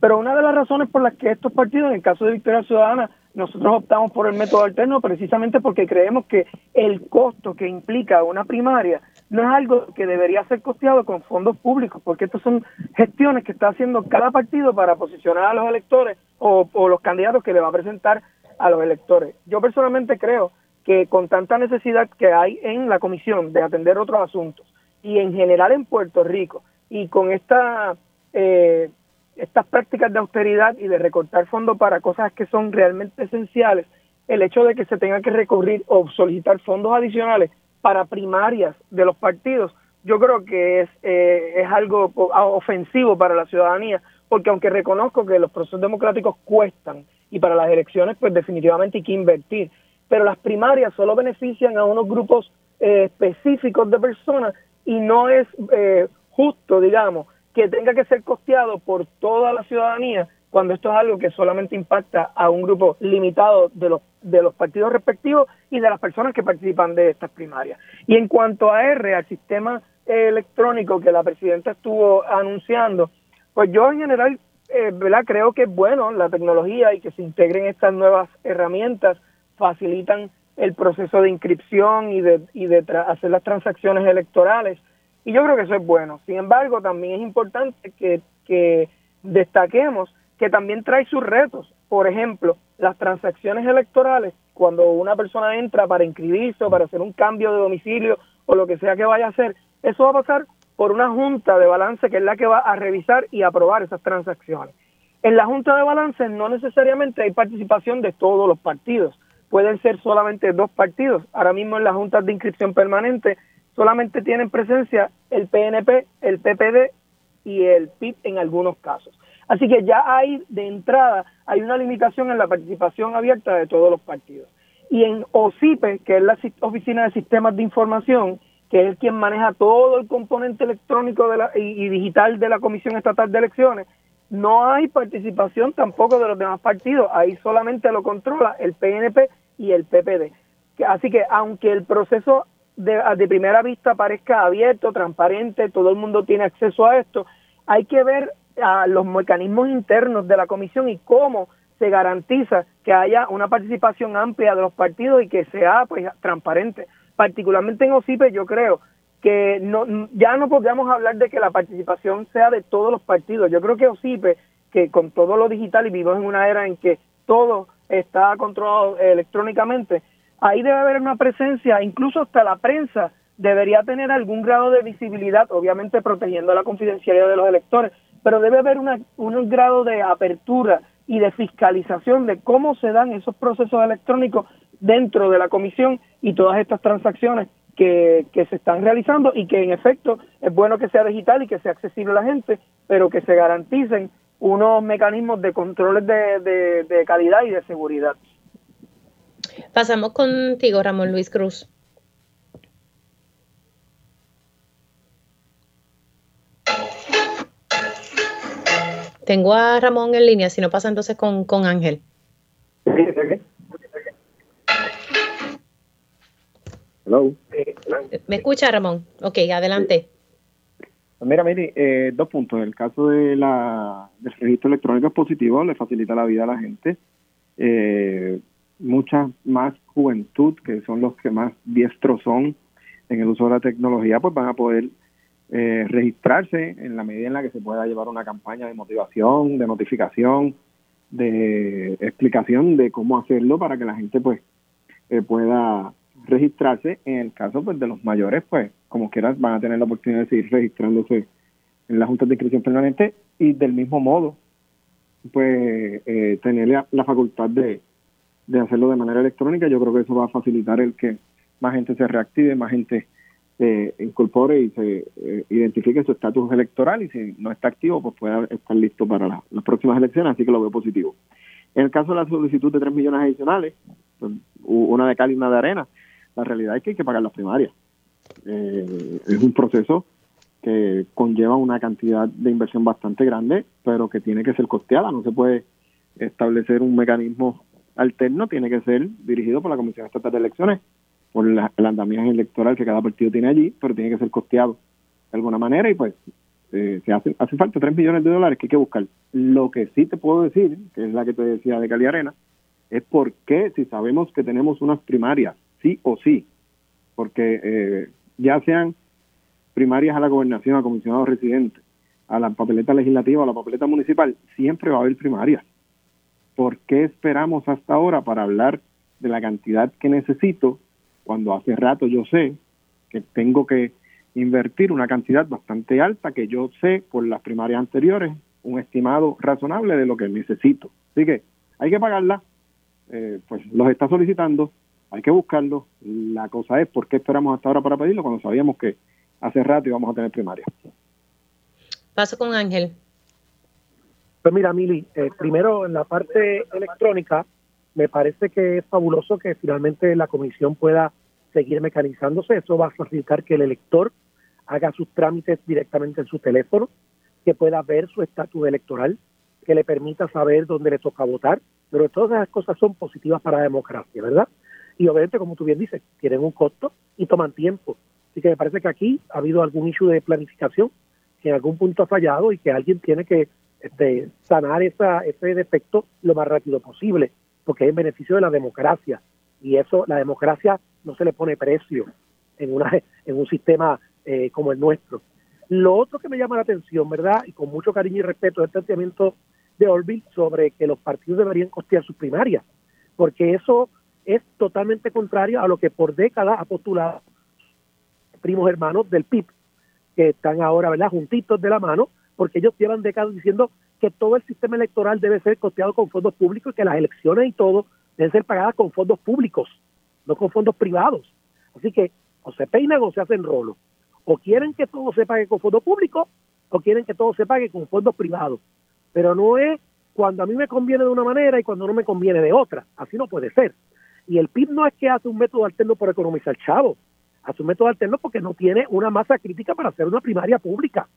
Pero una de las razones por las que estos partidos, en el caso de Victoria Ciudadana, nosotros optamos por el método alterno precisamente porque creemos que el costo que implica una primaria no es algo que debería ser costeado con fondos públicos, porque estas son gestiones que está haciendo cada partido para posicionar a los electores o, los candidatos que le va a presentar a los electores. Yo personalmente creo que con tanta necesidad que hay en la comisión de atender otros asuntos y en general en Puerto Rico y con esta eh, estas prácticas de austeridad y de recortar fondos para cosas que son realmente esenciales, el hecho de que se tenga que recurrir o solicitar fondos adicionales para primarias de los partidos, yo creo que es, eh, es algo ofensivo para la ciudadanía, porque aunque reconozco que los procesos democráticos cuestan y para las elecciones pues definitivamente hay que invertir, pero las primarias solo benefician a unos grupos eh, específicos de personas y no es eh, justo, digamos, que tenga que ser costeado por toda la ciudadanía cuando esto es algo que solamente impacta a un grupo limitado de los de los partidos respectivos y de las personas que participan de estas primarias. Y en cuanto a R, al sistema electrónico que la presidenta estuvo anunciando, pues yo en general eh, ¿verdad? creo que es bueno la tecnología y que se integren estas nuevas herramientas, facilitan el proceso de inscripción y de, y de hacer las transacciones electorales. Y yo creo que eso es bueno. Sin embargo, también es importante que, que destaquemos que también trae sus retos. Por ejemplo, las transacciones electorales, cuando una persona entra para inscribirse o para hacer un cambio de domicilio o lo que sea que vaya a hacer, eso va a pasar por una junta de balance que es la que va a revisar y aprobar esas transacciones. En la junta de balance no necesariamente hay participación de todos los partidos, pueden ser solamente dos partidos. Ahora mismo en las juntas de inscripción permanente solamente tienen presencia el PNP, el PPD y el PIB en algunos casos. Así que ya hay de entrada, hay una limitación en la participación abierta de todos los partidos. Y en OSIPE, que es la Oficina de Sistemas de Información, que es quien maneja todo el componente electrónico y, digital de la Comisión Estatal de Elecciones, no hay participación tampoco de los demás partidos, ahí solamente lo controla el PNP y el PPD. Así que aunque el proceso de, de primera vista parezca abierto, transparente, todo el mundo tiene acceso a esto, hay que ver a los mecanismos internos de la comisión y cómo se garantiza que haya una participación amplia de los partidos y que sea pues transparente. Particularmente en OCIPE yo creo que no ya no podríamos hablar de que la participación sea de todos los partidos. Yo creo que OCIPE, que con todo lo digital y vivimos en una era en que todo está controlado electrónicamente, ahí debe haber una presencia, incluso hasta la prensa debería tener algún grado de visibilidad, obviamente protegiendo la confidencialidad de los electores, pero debe haber una, un grado de apertura y de fiscalización de cómo se dan esos procesos electrónicos dentro de la comisión y todas estas transacciones que, que, se están realizando y que en efecto es bueno que sea digital y que sea accesible a la gente, pero que se garanticen unos mecanismos de controles de, de calidad y de seguridad. Pasamos contigo, Ramón Luis Cruz. Tengo a Ramón en línea, si no pasa entonces con, con Ángel. Hello. ¿Me escucha, Ramón? Ok, adelante. Mira, Miri, eh, dos puntos. El caso de la, del registro electrónico es positivo, le facilita la vida a la gente. Eh, mucha más juventud, que son los que más diestros son en el uso de la tecnología, pues van a poder eh, registrarse en la medida en la que se pueda llevar una campaña de motivación, de notificación, de explicación de cómo hacerlo para que la gente pues eh, pueda registrarse. En el caso pues de los mayores, pues como quieras van a tener la oportunidad de seguir registrándose en la Junta de Inscripción Permanente y del mismo modo pues eh, tener la, facultad de, de hacerlo de manera electrónica. Yo creo que eso va a facilitar el que más gente se reactive, más gente se incorpore y se eh, identifique su estatus electoral y si no está activo, pues pueda estar listo para las próximas elecciones, así que lo veo positivo. En el caso de la solicitud de 3 millones adicionales, pues, una de cal y una de arena, la realidad es que hay que pagar las primarias. Eh, es un proceso que conlleva una cantidad de inversión bastante grande, pero que tiene que ser costeada, no se puede establecer un mecanismo alterno, tiene que ser dirigido por la Comisión Estatal de Elecciones por la, el andamiaje electoral que cada partido tiene allí, pero tiene que ser costeado de alguna manera y pues eh, se hace, hace falta 3 millones de dólares que hay que buscar. Lo que sí te puedo decir, que es la que te decía de Cali Arena, es por qué si sabemos que tenemos unas primarias, sí o sí, porque eh, ya sean primarias a la gobernación, a comisionado residente, a la papeleta legislativa, a la papeleta municipal, siempre va a haber primarias. ¿Por qué esperamos hasta ahora para hablar de la cantidad que necesito cuando hace rato yo sé que tengo que invertir una cantidad bastante alta que yo sé por las primarias anteriores, un estimado razonable de lo que necesito. Así que hay que pagarla, eh, pues los está solicitando, hay que buscarlo. La cosa es por qué esperamos hasta ahora para pedirlo cuando sabíamos que hace rato íbamos a tener primaria. Paso con Ángel. Pues mira, Mili, eh, primero en la parte electrónica, me parece que es fabuloso que finalmente la comisión pueda seguir mecanizándose. Eso va a facilitar que el elector haga sus trámites directamente en su teléfono, que pueda ver su estatus electoral, que le permita saber dónde le toca votar. Pero todas esas cosas son positivas para la democracia, ¿verdad? Y obviamente, como tú bien dices, tienen un costo y toman tiempo. Así que me parece que aquí ha habido algún issue de planificación que en algún punto ha fallado y que alguien tiene que este, sanar esa, ese defecto lo más rápido posible porque es en beneficio de la democracia y eso la democracia no se le pone precio en una en un sistema eh, como el nuestro. Lo otro que me llama la atención, ¿verdad? Y con mucho cariño y respeto, es el planteamiento de Orville sobre que los partidos deberían costear sus primarias, porque eso es totalmente contrario a lo que por décadas ha postulado primos hermanos del PIB, que están ahora, ¿verdad?, juntitos de la mano, porque ellos llevan décadas diciendo que todo el sistema electoral debe ser costeado con fondos públicos y que las elecciones y todo deben ser pagadas con fondos públicos, no con fondos privados. Así que o se peinan o se hacen rolo. O quieren que todo se pague con fondos públicos o quieren que todo se pague con fondos privados. Pero no es cuando a mí me conviene de una manera y cuando no me conviene de otra. Así no puede ser. Y el PIB no es que hace un método alterno por economizar chavo. Hace un método alterno porque no tiene una masa crítica para hacer una primaria pública.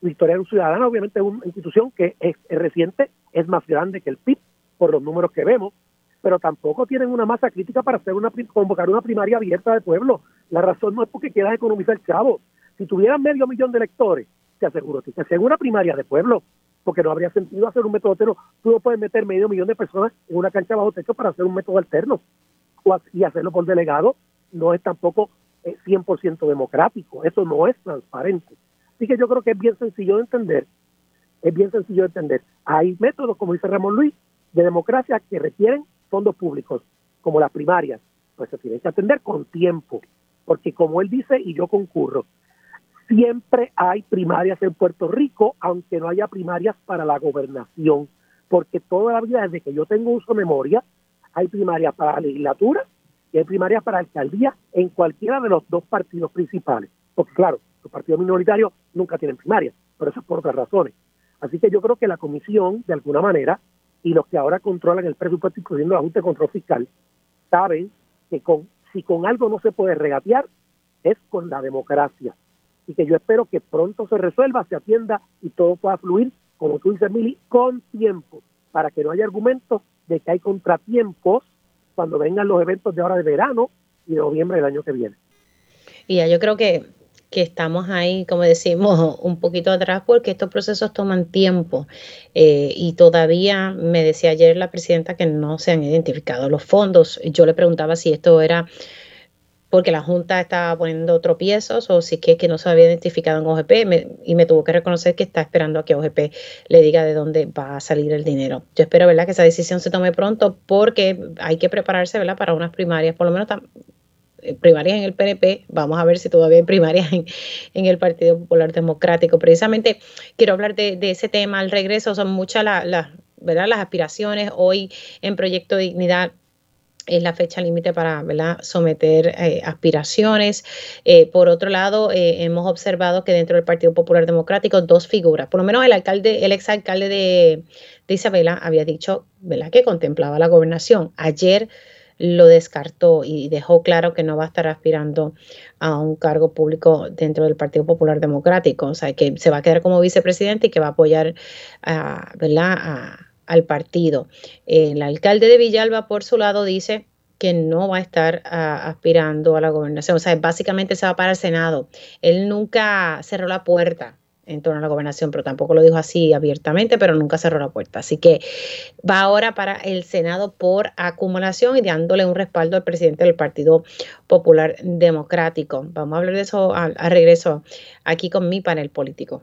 Victoria Ciudadana obviamente es una institución que es, reciente, es más grande que el PIB por los números que vemos, pero tampoco tienen una masa crítica para hacer una convocar una primaria abierta de pueblo. La razón no es porque quieras economizar chavo. Si tuvieran medio millón de electores, te aseguro que se una primaria de pueblo porque no habría sentido hacer un método alterno. Tú no puedes meter medio millón de personas en una cancha bajo techo para hacer un método alterno y hacerlo por delegado no es tampoco 100% eh, democrático, eso no es transparente. Así que yo creo que es bien sencillo de entender, es bien sencillo de entender. Hay métodos, como dice Ramón Luis, de democracia que requieren fondos públicos, como las primarias, pues se tienen que atender con tiempo, porque como él dice, y yo concurro, siempre hay primarias en Puerto Rico, aunque no haya primarias para la gobernación, porque toda la vida, desde que yo tengo uso de memoria, hay primarias para la legislatura y hay primarias para alcaldía en cualquiera de los dos partidos principales. Porque claro, los partidos minoritarios nunca tienen primarias, pero eso es por otras razones. Así que yo creo que la comisión, de alguna manera, y los que ahora controlan el presupuesto, incluyendo la Junta de Control Fiscal, saben que con, si con algo no se puede regatear, es con la democracia. Y que yo espero que pronto se resuelva, se atienda y todo pueda fluir, como tú dices, Mili, con tiempo, para que no haya argumentos de que hay contratiempos cuando vengan los eventos de ahora de verano y de noviembre del año que viene. Y ya yo creo que, que estamos ahí, como decimos, un poquito atrás porque estos procesos toman tiempo eh, y todavía me decía ayer la presidenta que no se han identificado los fondos. Yo le preguntaba si esto era porque la Junta estaba poniendo tropiezos o si es que no se había identificado en OGP y me tuvo que reconocer que está esperando a que OGP le diga de dónde va a salir el dinero. Yo espero ¿verdad? que esa decisión se tome pronto porque hay que prepararse ¿verdad? para unas primarias, por lo menos primarias en el PNP, vamos a ver si todavía hay primarias en, el Partido Popular Democrático. Precisamente quiero hablar de, ese tema al regreso, son muchas las aspiraciones hoy en Proyecto Dignidad es la fecha límite para someter eh, aspiraciones. Eh, por otro lado, eh, hemos observado que dentro del Partido Popular Democrático dos figuras, por lo menos el alcalde, el exalcalde de, Isabela había dicho que contemplaba la gobernación. Ayer lo descartó y dejó claro que no va a estar aspirando a un cargo público dentro del Partido Popular Democrático, o sea, que se va a quedar como vicepresidente y que va a apoyar ¿verdad? a al partido. El alcalde de Villalba, por su lado, dice que no va a estar aspirando a la gobernación. O sea, básicamente se va para el Senado. Él nunca cerró la puerta en torno a la gobernación, pero tampoco lo dijo así abiertamente, pero nunca cerró la puerta. Así que va ahora para el Senado por acumulación y dándole un respaldo al presidente del Partido Popular Democrático. Vamos a hablar de eso a regreso aquí con mi panel político.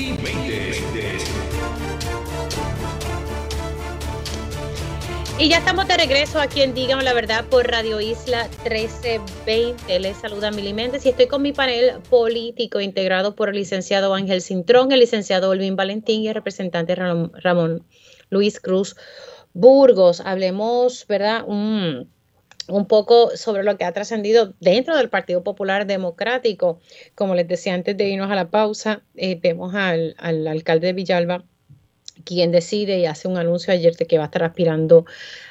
Y ya estamos de regreso aquí en Díganme la Verdad por Radio Isla 1320. Les saluda Mili Méndez y estoy con mi panel político integrado por el licenciado Ángel Cintrón, el licenciado Olvin Valentín y el representante Ramón Luis Cruz Burgos. Hablemos, ¿verdad? Un, poco sobre lo que ha trascendido dentro del Partido Popular Democrático. Como les decía antes de irnos a la pausa, eh, vemos al, al alcalde de Villalba quien decide y hace un anuncio ayer de que va a estar aspirando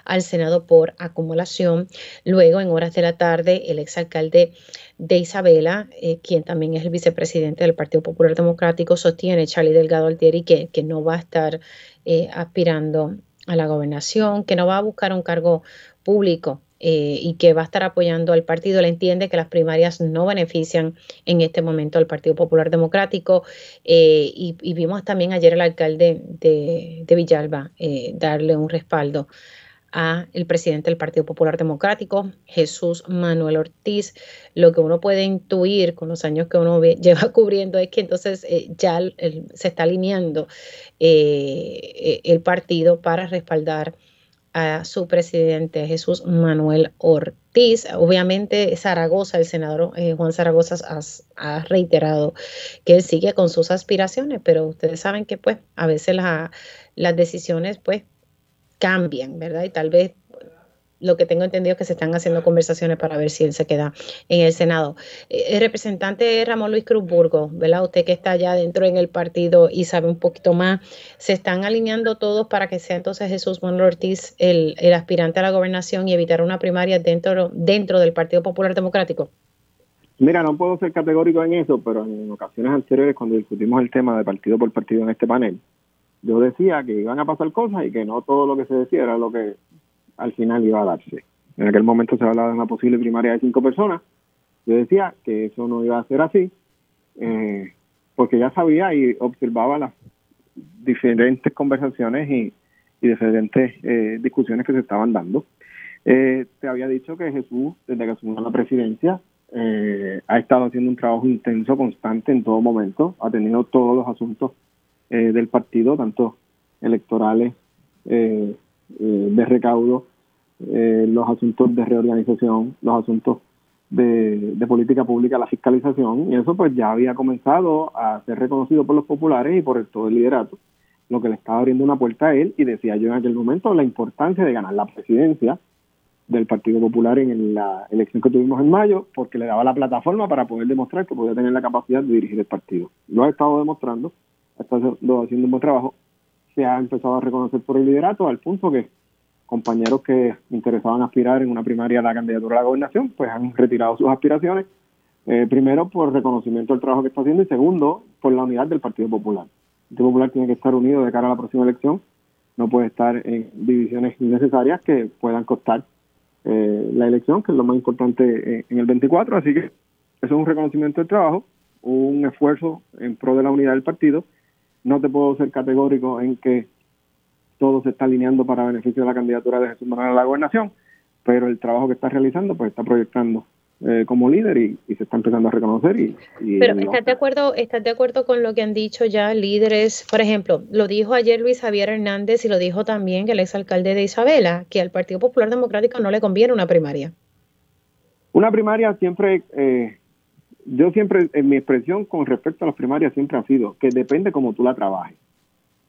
al Senado por acumulación. Luego, en horas de la tarde, el exalcalde de Isabela, eh, quien también es el vicepresidente del Partido Popular Democrático, sostiene, Charlie Delgado Altieri, que, no va a estar eh, aspirando a la gobernación, que no va a buscar un cargo público eh, y que va a estar apoyando al partido. Le entiende que las primarias no benefician en este momento al Partido Popular Democrático eh, y, vimos también ayer al alcalde de, Villalba eh, darle un respaldo a el presidente del Partido Popular Democrático, Jesús Manuel Ortiz. Lo que uno puede intuir con los años que uno *laughs* lleva cubriendo es que entonces ya se está alineando el partido para respaldar a su presidente Jesús Manuel Ortiz. Obviamente Zaragoza, el senador eh, Juan Zaragoza ha, reiterado que él sigue con sus aspiraciones, pero ustedes saben que pues a veces las decisiones pues cambian, ¿verdad? Y tal vez lo que tengo entendido es que se están haciendo conversaciones para ver si él se queda en el Senado. Eh, el representante Ramón Luis Cruzburgo, ¿verdad? Usted que está ya dentro en el partido y sabe un poquito más, ¿se están alineando todos para que sea entonces Jesús Manuel Ortiz el, aspirante a la gobernación y evitar una primaria dentro del Partido Popular Democrático? Mira, no puedo ser categórico en eso, pero en ocasiones anteriores, cuando discutimos el tema de partido por partido en este panel, yo decía que iban a pasar cosas y que no todo lo que se decía era lo que al final iba a darse. En aquel momento se hablaba de una posible primaria de cinco personas. Yo decía que eso no iba a ser así, eh, porque ya sabía y observaba las diferentes conversaciones y, diferentes eh, discusiones que se estaban dando. Eh, te había dicho que Jesús, desde que asumió la presidencia, eh, ha estado haciendo un trabajo intenso, constante en todo momento, ha tenido todos los asuntos del partido, tanto electorales, de recaudo, los asuntos de reorganización, los asuntos de, política pública, la fiscalización, y eso pues ya había comenzado a ser reconocido por los populares y por todo el liderato, lo que le estaba abriendo una puerta a él, y decía yo en aquel momento la importancia de ganar la presidencia, del Partido Popular en la elección que tuvimos en mayo, porque le daba la plataforma para poder demostrar que podía tener la capacidad de dirigir el partido. Lo ha estado demostrando, ha estado haciendo un buen trabajo, se ha empezado a reconocer por el liderato al punto que compañeros que interesaban aspirar en una primaria a la candidatura a la gobernación, pues han retirado sus aspiraciones, eh, primero por reconocimiento del trabajo que está haciendo y segundo por la unidad del Partido Popular. El Partido Popular tiene que estar unido de cara a la próxima elección, no puede estar en divisiones innecesarias que puedan costar eh, la elección, que es lo más importante eh, en el 24. Así que eso es un reconocimiento del trabajo, un esfuerzo en pro de la unidad del partido. No te puedo ser categórico en que todo se está alineando para beneficio de la candidatura de Jesús Manuel a la gobernación, pero el trabajo que está realizando pues está proyectando eh, como líder y, se está empezando a reconocer. Y, Pero ¿estás de, acuerdo, ¿estás de acuerdo con lo que han dicho ya líderes? Por ejemplo, lo dijo ayer Luis Javier Hernández y lo dijo también el exalcalde de Isabela, que al Partido Popular Democrático no le conviene una primaria. Una primaria siempre, eh, yo siempre, en mi expresión con respecto a las primarias siempre ha sido que depende cómo tú la trabajes.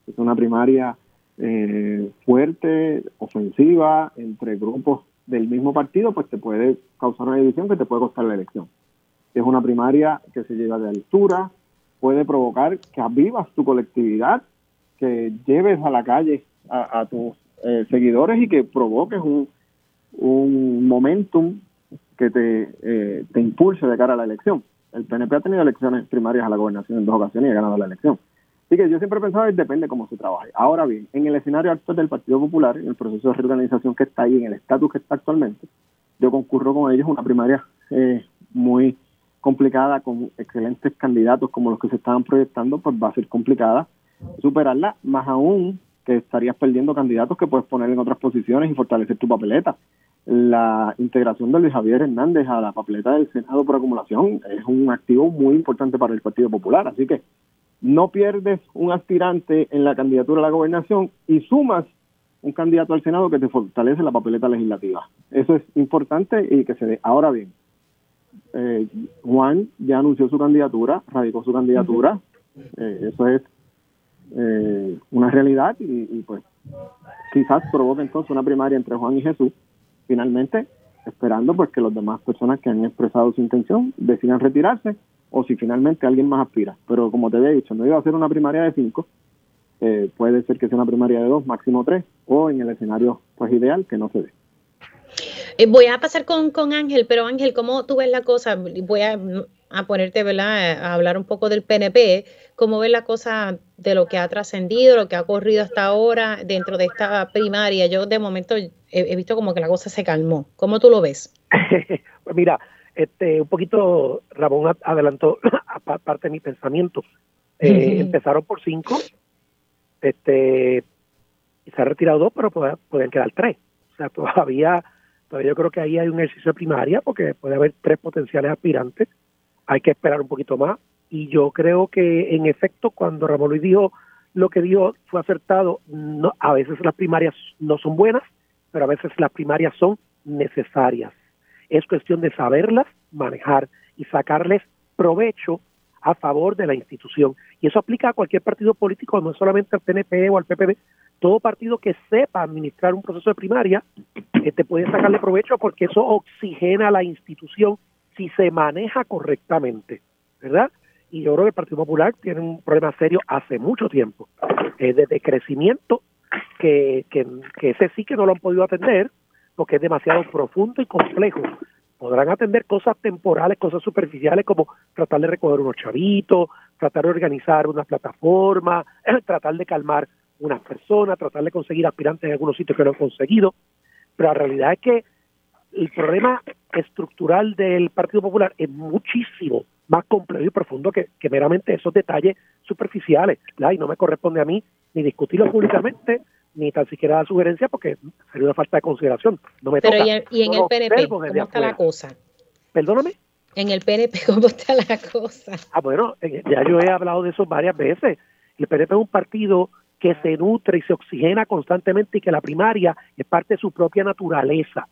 Es una primaria eh, fuerte, ofensiva, entre grupos del mismo partido, pues te puede causar una división que te puede costar la elección. Es una primaria que se lleva de altura, puede provocar que avivas tu colectividad, que lleves a la calle a, tus eh, seguidores y que provoques un, un momentum que te, eh, te impulse de cara a la elección. El PNP ha tenido elecciones primarias a la gobernación en dos ocasiones y ha ganado la elección. Así que yo siempre he pensado que depende cómo se trabaje. Ahora bien, en el escenario actual del Partido Popular, en el proceso de reorganización que está ahí, en el estatus que está actualmente, yo concurro con ellos una primaria eh, muy complicada, con excelentes candidatos como los que se estaban proyectando, pues va a ser complicada superarla, más aún que estarías perdiendo candidatos que puedes poner en otras posiciones y fortalecer tu papeleta. La integración de Luis Javier Hernández a la papeleta del Senado por acumulación es un activo muy importante para el Partido Popular, así que no pierdes un aspirante en la candidatura a la gobernación y sumas un candidato al Senado que te fortalece la papeleta legislativa. Eso es importante y que se dé. Ahora bien, eh, Juan ya anunció su candidatura, radicó su candidatura. Eh, eso es eh, una realidad y, y, pues quizás provoque entonces una primaria entre Juan y Jesús. Finalmente, esperando pues que las demás personas que han expresado su intención decidan retirarse o si finalmente alguien más aspira. Pero como te había dicho, no iba a ser una primaria de cinco, eh, puede ser que sea una primaria de dos, máximo tres, o en el escenario pues ideal que no se dé. Eh, voy a pasar con, con Ángel, pero Ángel, ¿cómo tú ves la cosa? Voy a, a ponerte, ¿verdad? A hablar un poco del PNP. ¿Cómo ves la cosa de lo que ha trascendido, lo que ha ocurrido hasta ahora dentro de esta primaria? Yo de momento he, he visto como que la cosa se calmó. ¿Cómo tú lo ves? *laughs* pues mira, este, un poquito, Ramón adelantó *clears throat* parte de mi pensamiento. Eh, empezaron por cinco, este, y se han retirado dos, pero pueden, quedar tres. O sea, *laughs* todavía, todavía yo creo que ahí hay un ejercicio de primaria, porque puede haber tres potenciales aspirantes. Hay que esperar un poquito más. Y yo creo que, en efecto, cuando Ramón Luis dijo lo que dijo fue acertado, no, a veces las primarias no son buenas, pero a veces las primarias son necesarias es cuestión de saberlas manejar y sacarles provecho a favor de la institución. Y eso aplica a cualquier partido político, no solamente al PNP o al PPD, todo partido que sepa administrar un proceso de primaria este puede sacarle provecho porque eso oxigena la institución si se maneja correctamente, ¿verdad? Y yo creo que el Partido Popular tiene un problema serio hace mucho tiempo, eh, de decrecimiento, que, que, que ese sí que no lo han podido atender, porque es demasiado profundo y complejo. Podrán atender cosas temporales, cosas superficiales, como tratar de recoger unos chavitos, tratar de organizar una plataforma, *clears throat* tratar de calmar unas personas, tratar de conseguir aspirantes en algunos sitios que no han conseguido, pero la realidad es que el problema estructural del Partido Popular es muchísimo más complejo y profundo que, meramente esos detalles superficiales, y no me corresponde a mí ni discutirlo públicamente, ni tan siquiera dar sugerencia porque sería una falta de consideración. No me Pero y, en el PNP, ¿cómo está la cosa? Perdóname. En el PNP, *laughs* ¿cómo está la cosa? Ah, bueno, ya yo he hablado de eso varias veces. El PNP es un partido que se nutre y se oxigena constantemente y que la primaria es parte de su propia naturaleza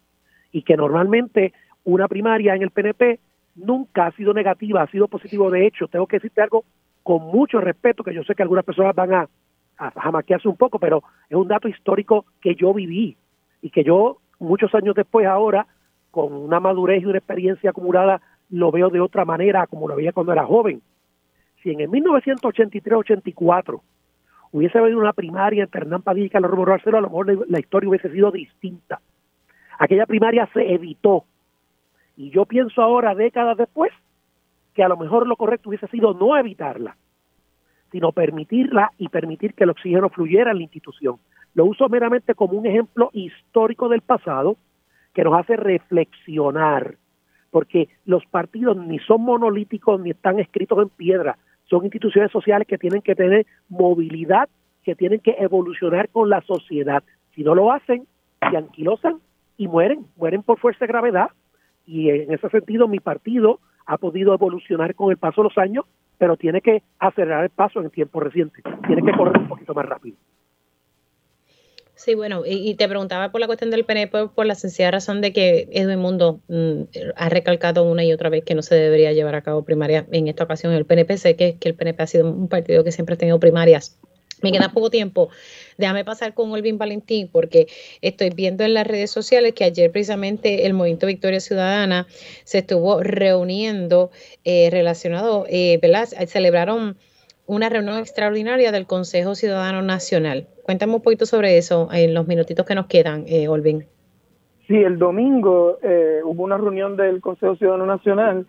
y que normalmente una primaria en el PNP nunca ha sido negativa, ha sido positivo. De hecho, tengo que decirte algo con mucho respeto, que yo sé que algunas personas van a, a jamaquearse un poco, pero es un dato histórico que yo viví y que yo muchos años después ahora, con una madurez y una experiencia acumulada, lo veo de otra manera como lo veía cuando era joven. Si en el 1983-84 hubiese habido una primaria entre Hernán Padilla y Carlos Romero Arcelo, a lo mejor la historia hubiese sido distinta. Aquella primaria se evitó. Y yo pienso ahora, décadas después, que a lo mejor lo correcto hubiese sido no evitarla, sino permitirla y permitir que el oxígeno fluyera en la institución. Lo uso meramente como un ejemplo histórico del pasado que nos hace reflexionar, porque los partidos ni son monolíticos ni están escritos en piedra, son instituciones sociales que tienen que tener movilidad, que tienen que evolucionar con la sociedad. Si no lo hacen, se anquilosan y mueren, mueren por fuerza de gravedad. Y en ese sentido mi partido ha podido evolucionar con el paso de los años, pero tiene que acelerar el paso en el tiempo reciente, tiene que correr un poquito más rápido. Sí, bueno, y, te preguntaba por la cuestión del PNP por, la sencilla razón de que Edwin Mundo mm, ha recalcado una y otra vez que no se debería llevar a cabo primaria en esta ocasión el PNP. Sé que, que el PNP ha sido un partido que siempre ha tenido primarias me queda poco tiempo. Déjame pasar con Olvin Valentín porque estoy viendo en las redes sociales que ayer precisamente el Movimiento Victoria Ciudadana se estuvo reuniendo eh, relacionado, eh, ¿verdad? Celebraron una reunión extraordinaria del Consejo Ciudadano Nacional. Cuéntame un poquito sobre eso en los minutitos que nos quedan, eh, Olvin. Sí, el domingo eh, hubo una reunión del Consejo Ciudadano Nacional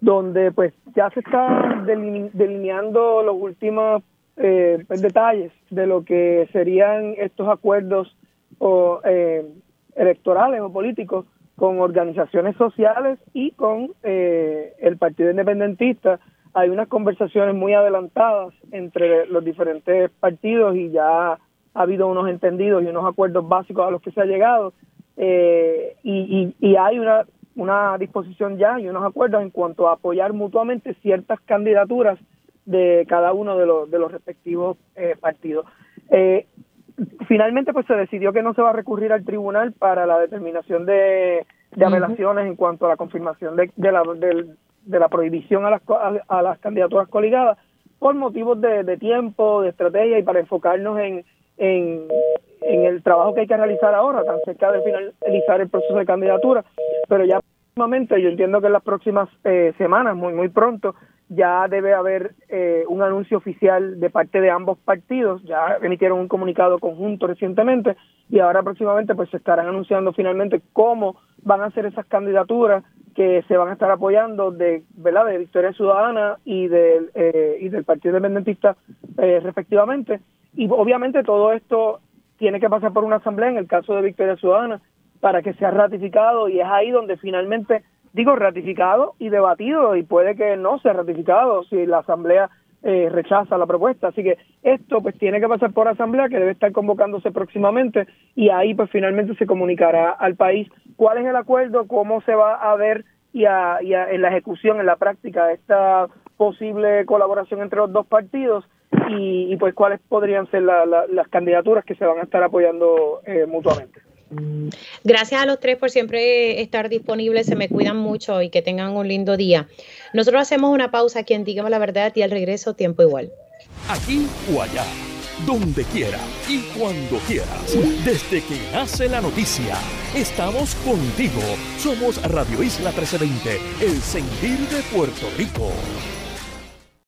donde pues ya se están delineando los últimos eh, detalles de lo que serían estos acuerdos o, eh, electorales o políticos con organizaciones sociales y con el Partido Independentista. Hay unas conversaciones muy adelantadas entre los diferentes partidos y ya ha habido unos entendidos y unos acuerdos básicos a los que se ha llegado. Eh, y, y, hay una, una disposición ya y unos acuerdos en cuanto a apoyar mutuamente ciertas candidaturas de cada uno de los, de los respectivos eh, partidos. Eh, finalmente pues se decidió que no se va a recurrir al tribunal para la determinación de, de apelaciones en cuanto a la confirmación de, de la, del, de la prohibición a las, a, las candidaturas coligadas por motivos de, tiempo, de estrategia y para enfocarnos en, en, el trabajo que hay que realizar ahora, tan cerca de finalizar el proceso de candidatura. Pero ya próximamente, yo entiendo que en las próximas eh, semanas, muy, muy pronto, ya debe haber eh, un anuncio oficial de parte de ambos partidos, ya emitieron un comunicado conjunto recientemente y ahora próximamente pues se estarán anunciando finalmente cómo van a ser esas candidaturas que se van a estar apoyando de verdad de Victoria Ciudadana y del eh, y del Partido Independentista eh, respectivamente. Y obviamente todo esto tiene que pasar por una asamblea en el caso de Victoria Ciudadana para que sea ratificado y es ahí donde finalmente digo ratificado y debatido y puede que no sea ratificado si la asamblea eh, rechaza la propuesta. Así que esto pues tiene que pasar por asamblea que debe estar convocándose próximamente y ahí pues finalmente se comunicará al país cuál es el acuerdo, cómo se va a ver y, a, y en la ejecución, en la práctica esta posible colaboración entre los dos partidos y, pues cuáles podrían ser las candidaturas que se van a estar apoyando eh, mutuamente. Gracias a los tres por siempre estar disponibles, se me cuidan mucho y que tengan un lindo día. Nosotros hacemos una pausa aquí en Dígame la Verdad y al regreso tiempo igual. Aquí o allá. donde quiera y cuando quieras. Desde que nace la noticia, estamos contigo. Somos Radio Isla 1320, el sentir de Puerto Rico.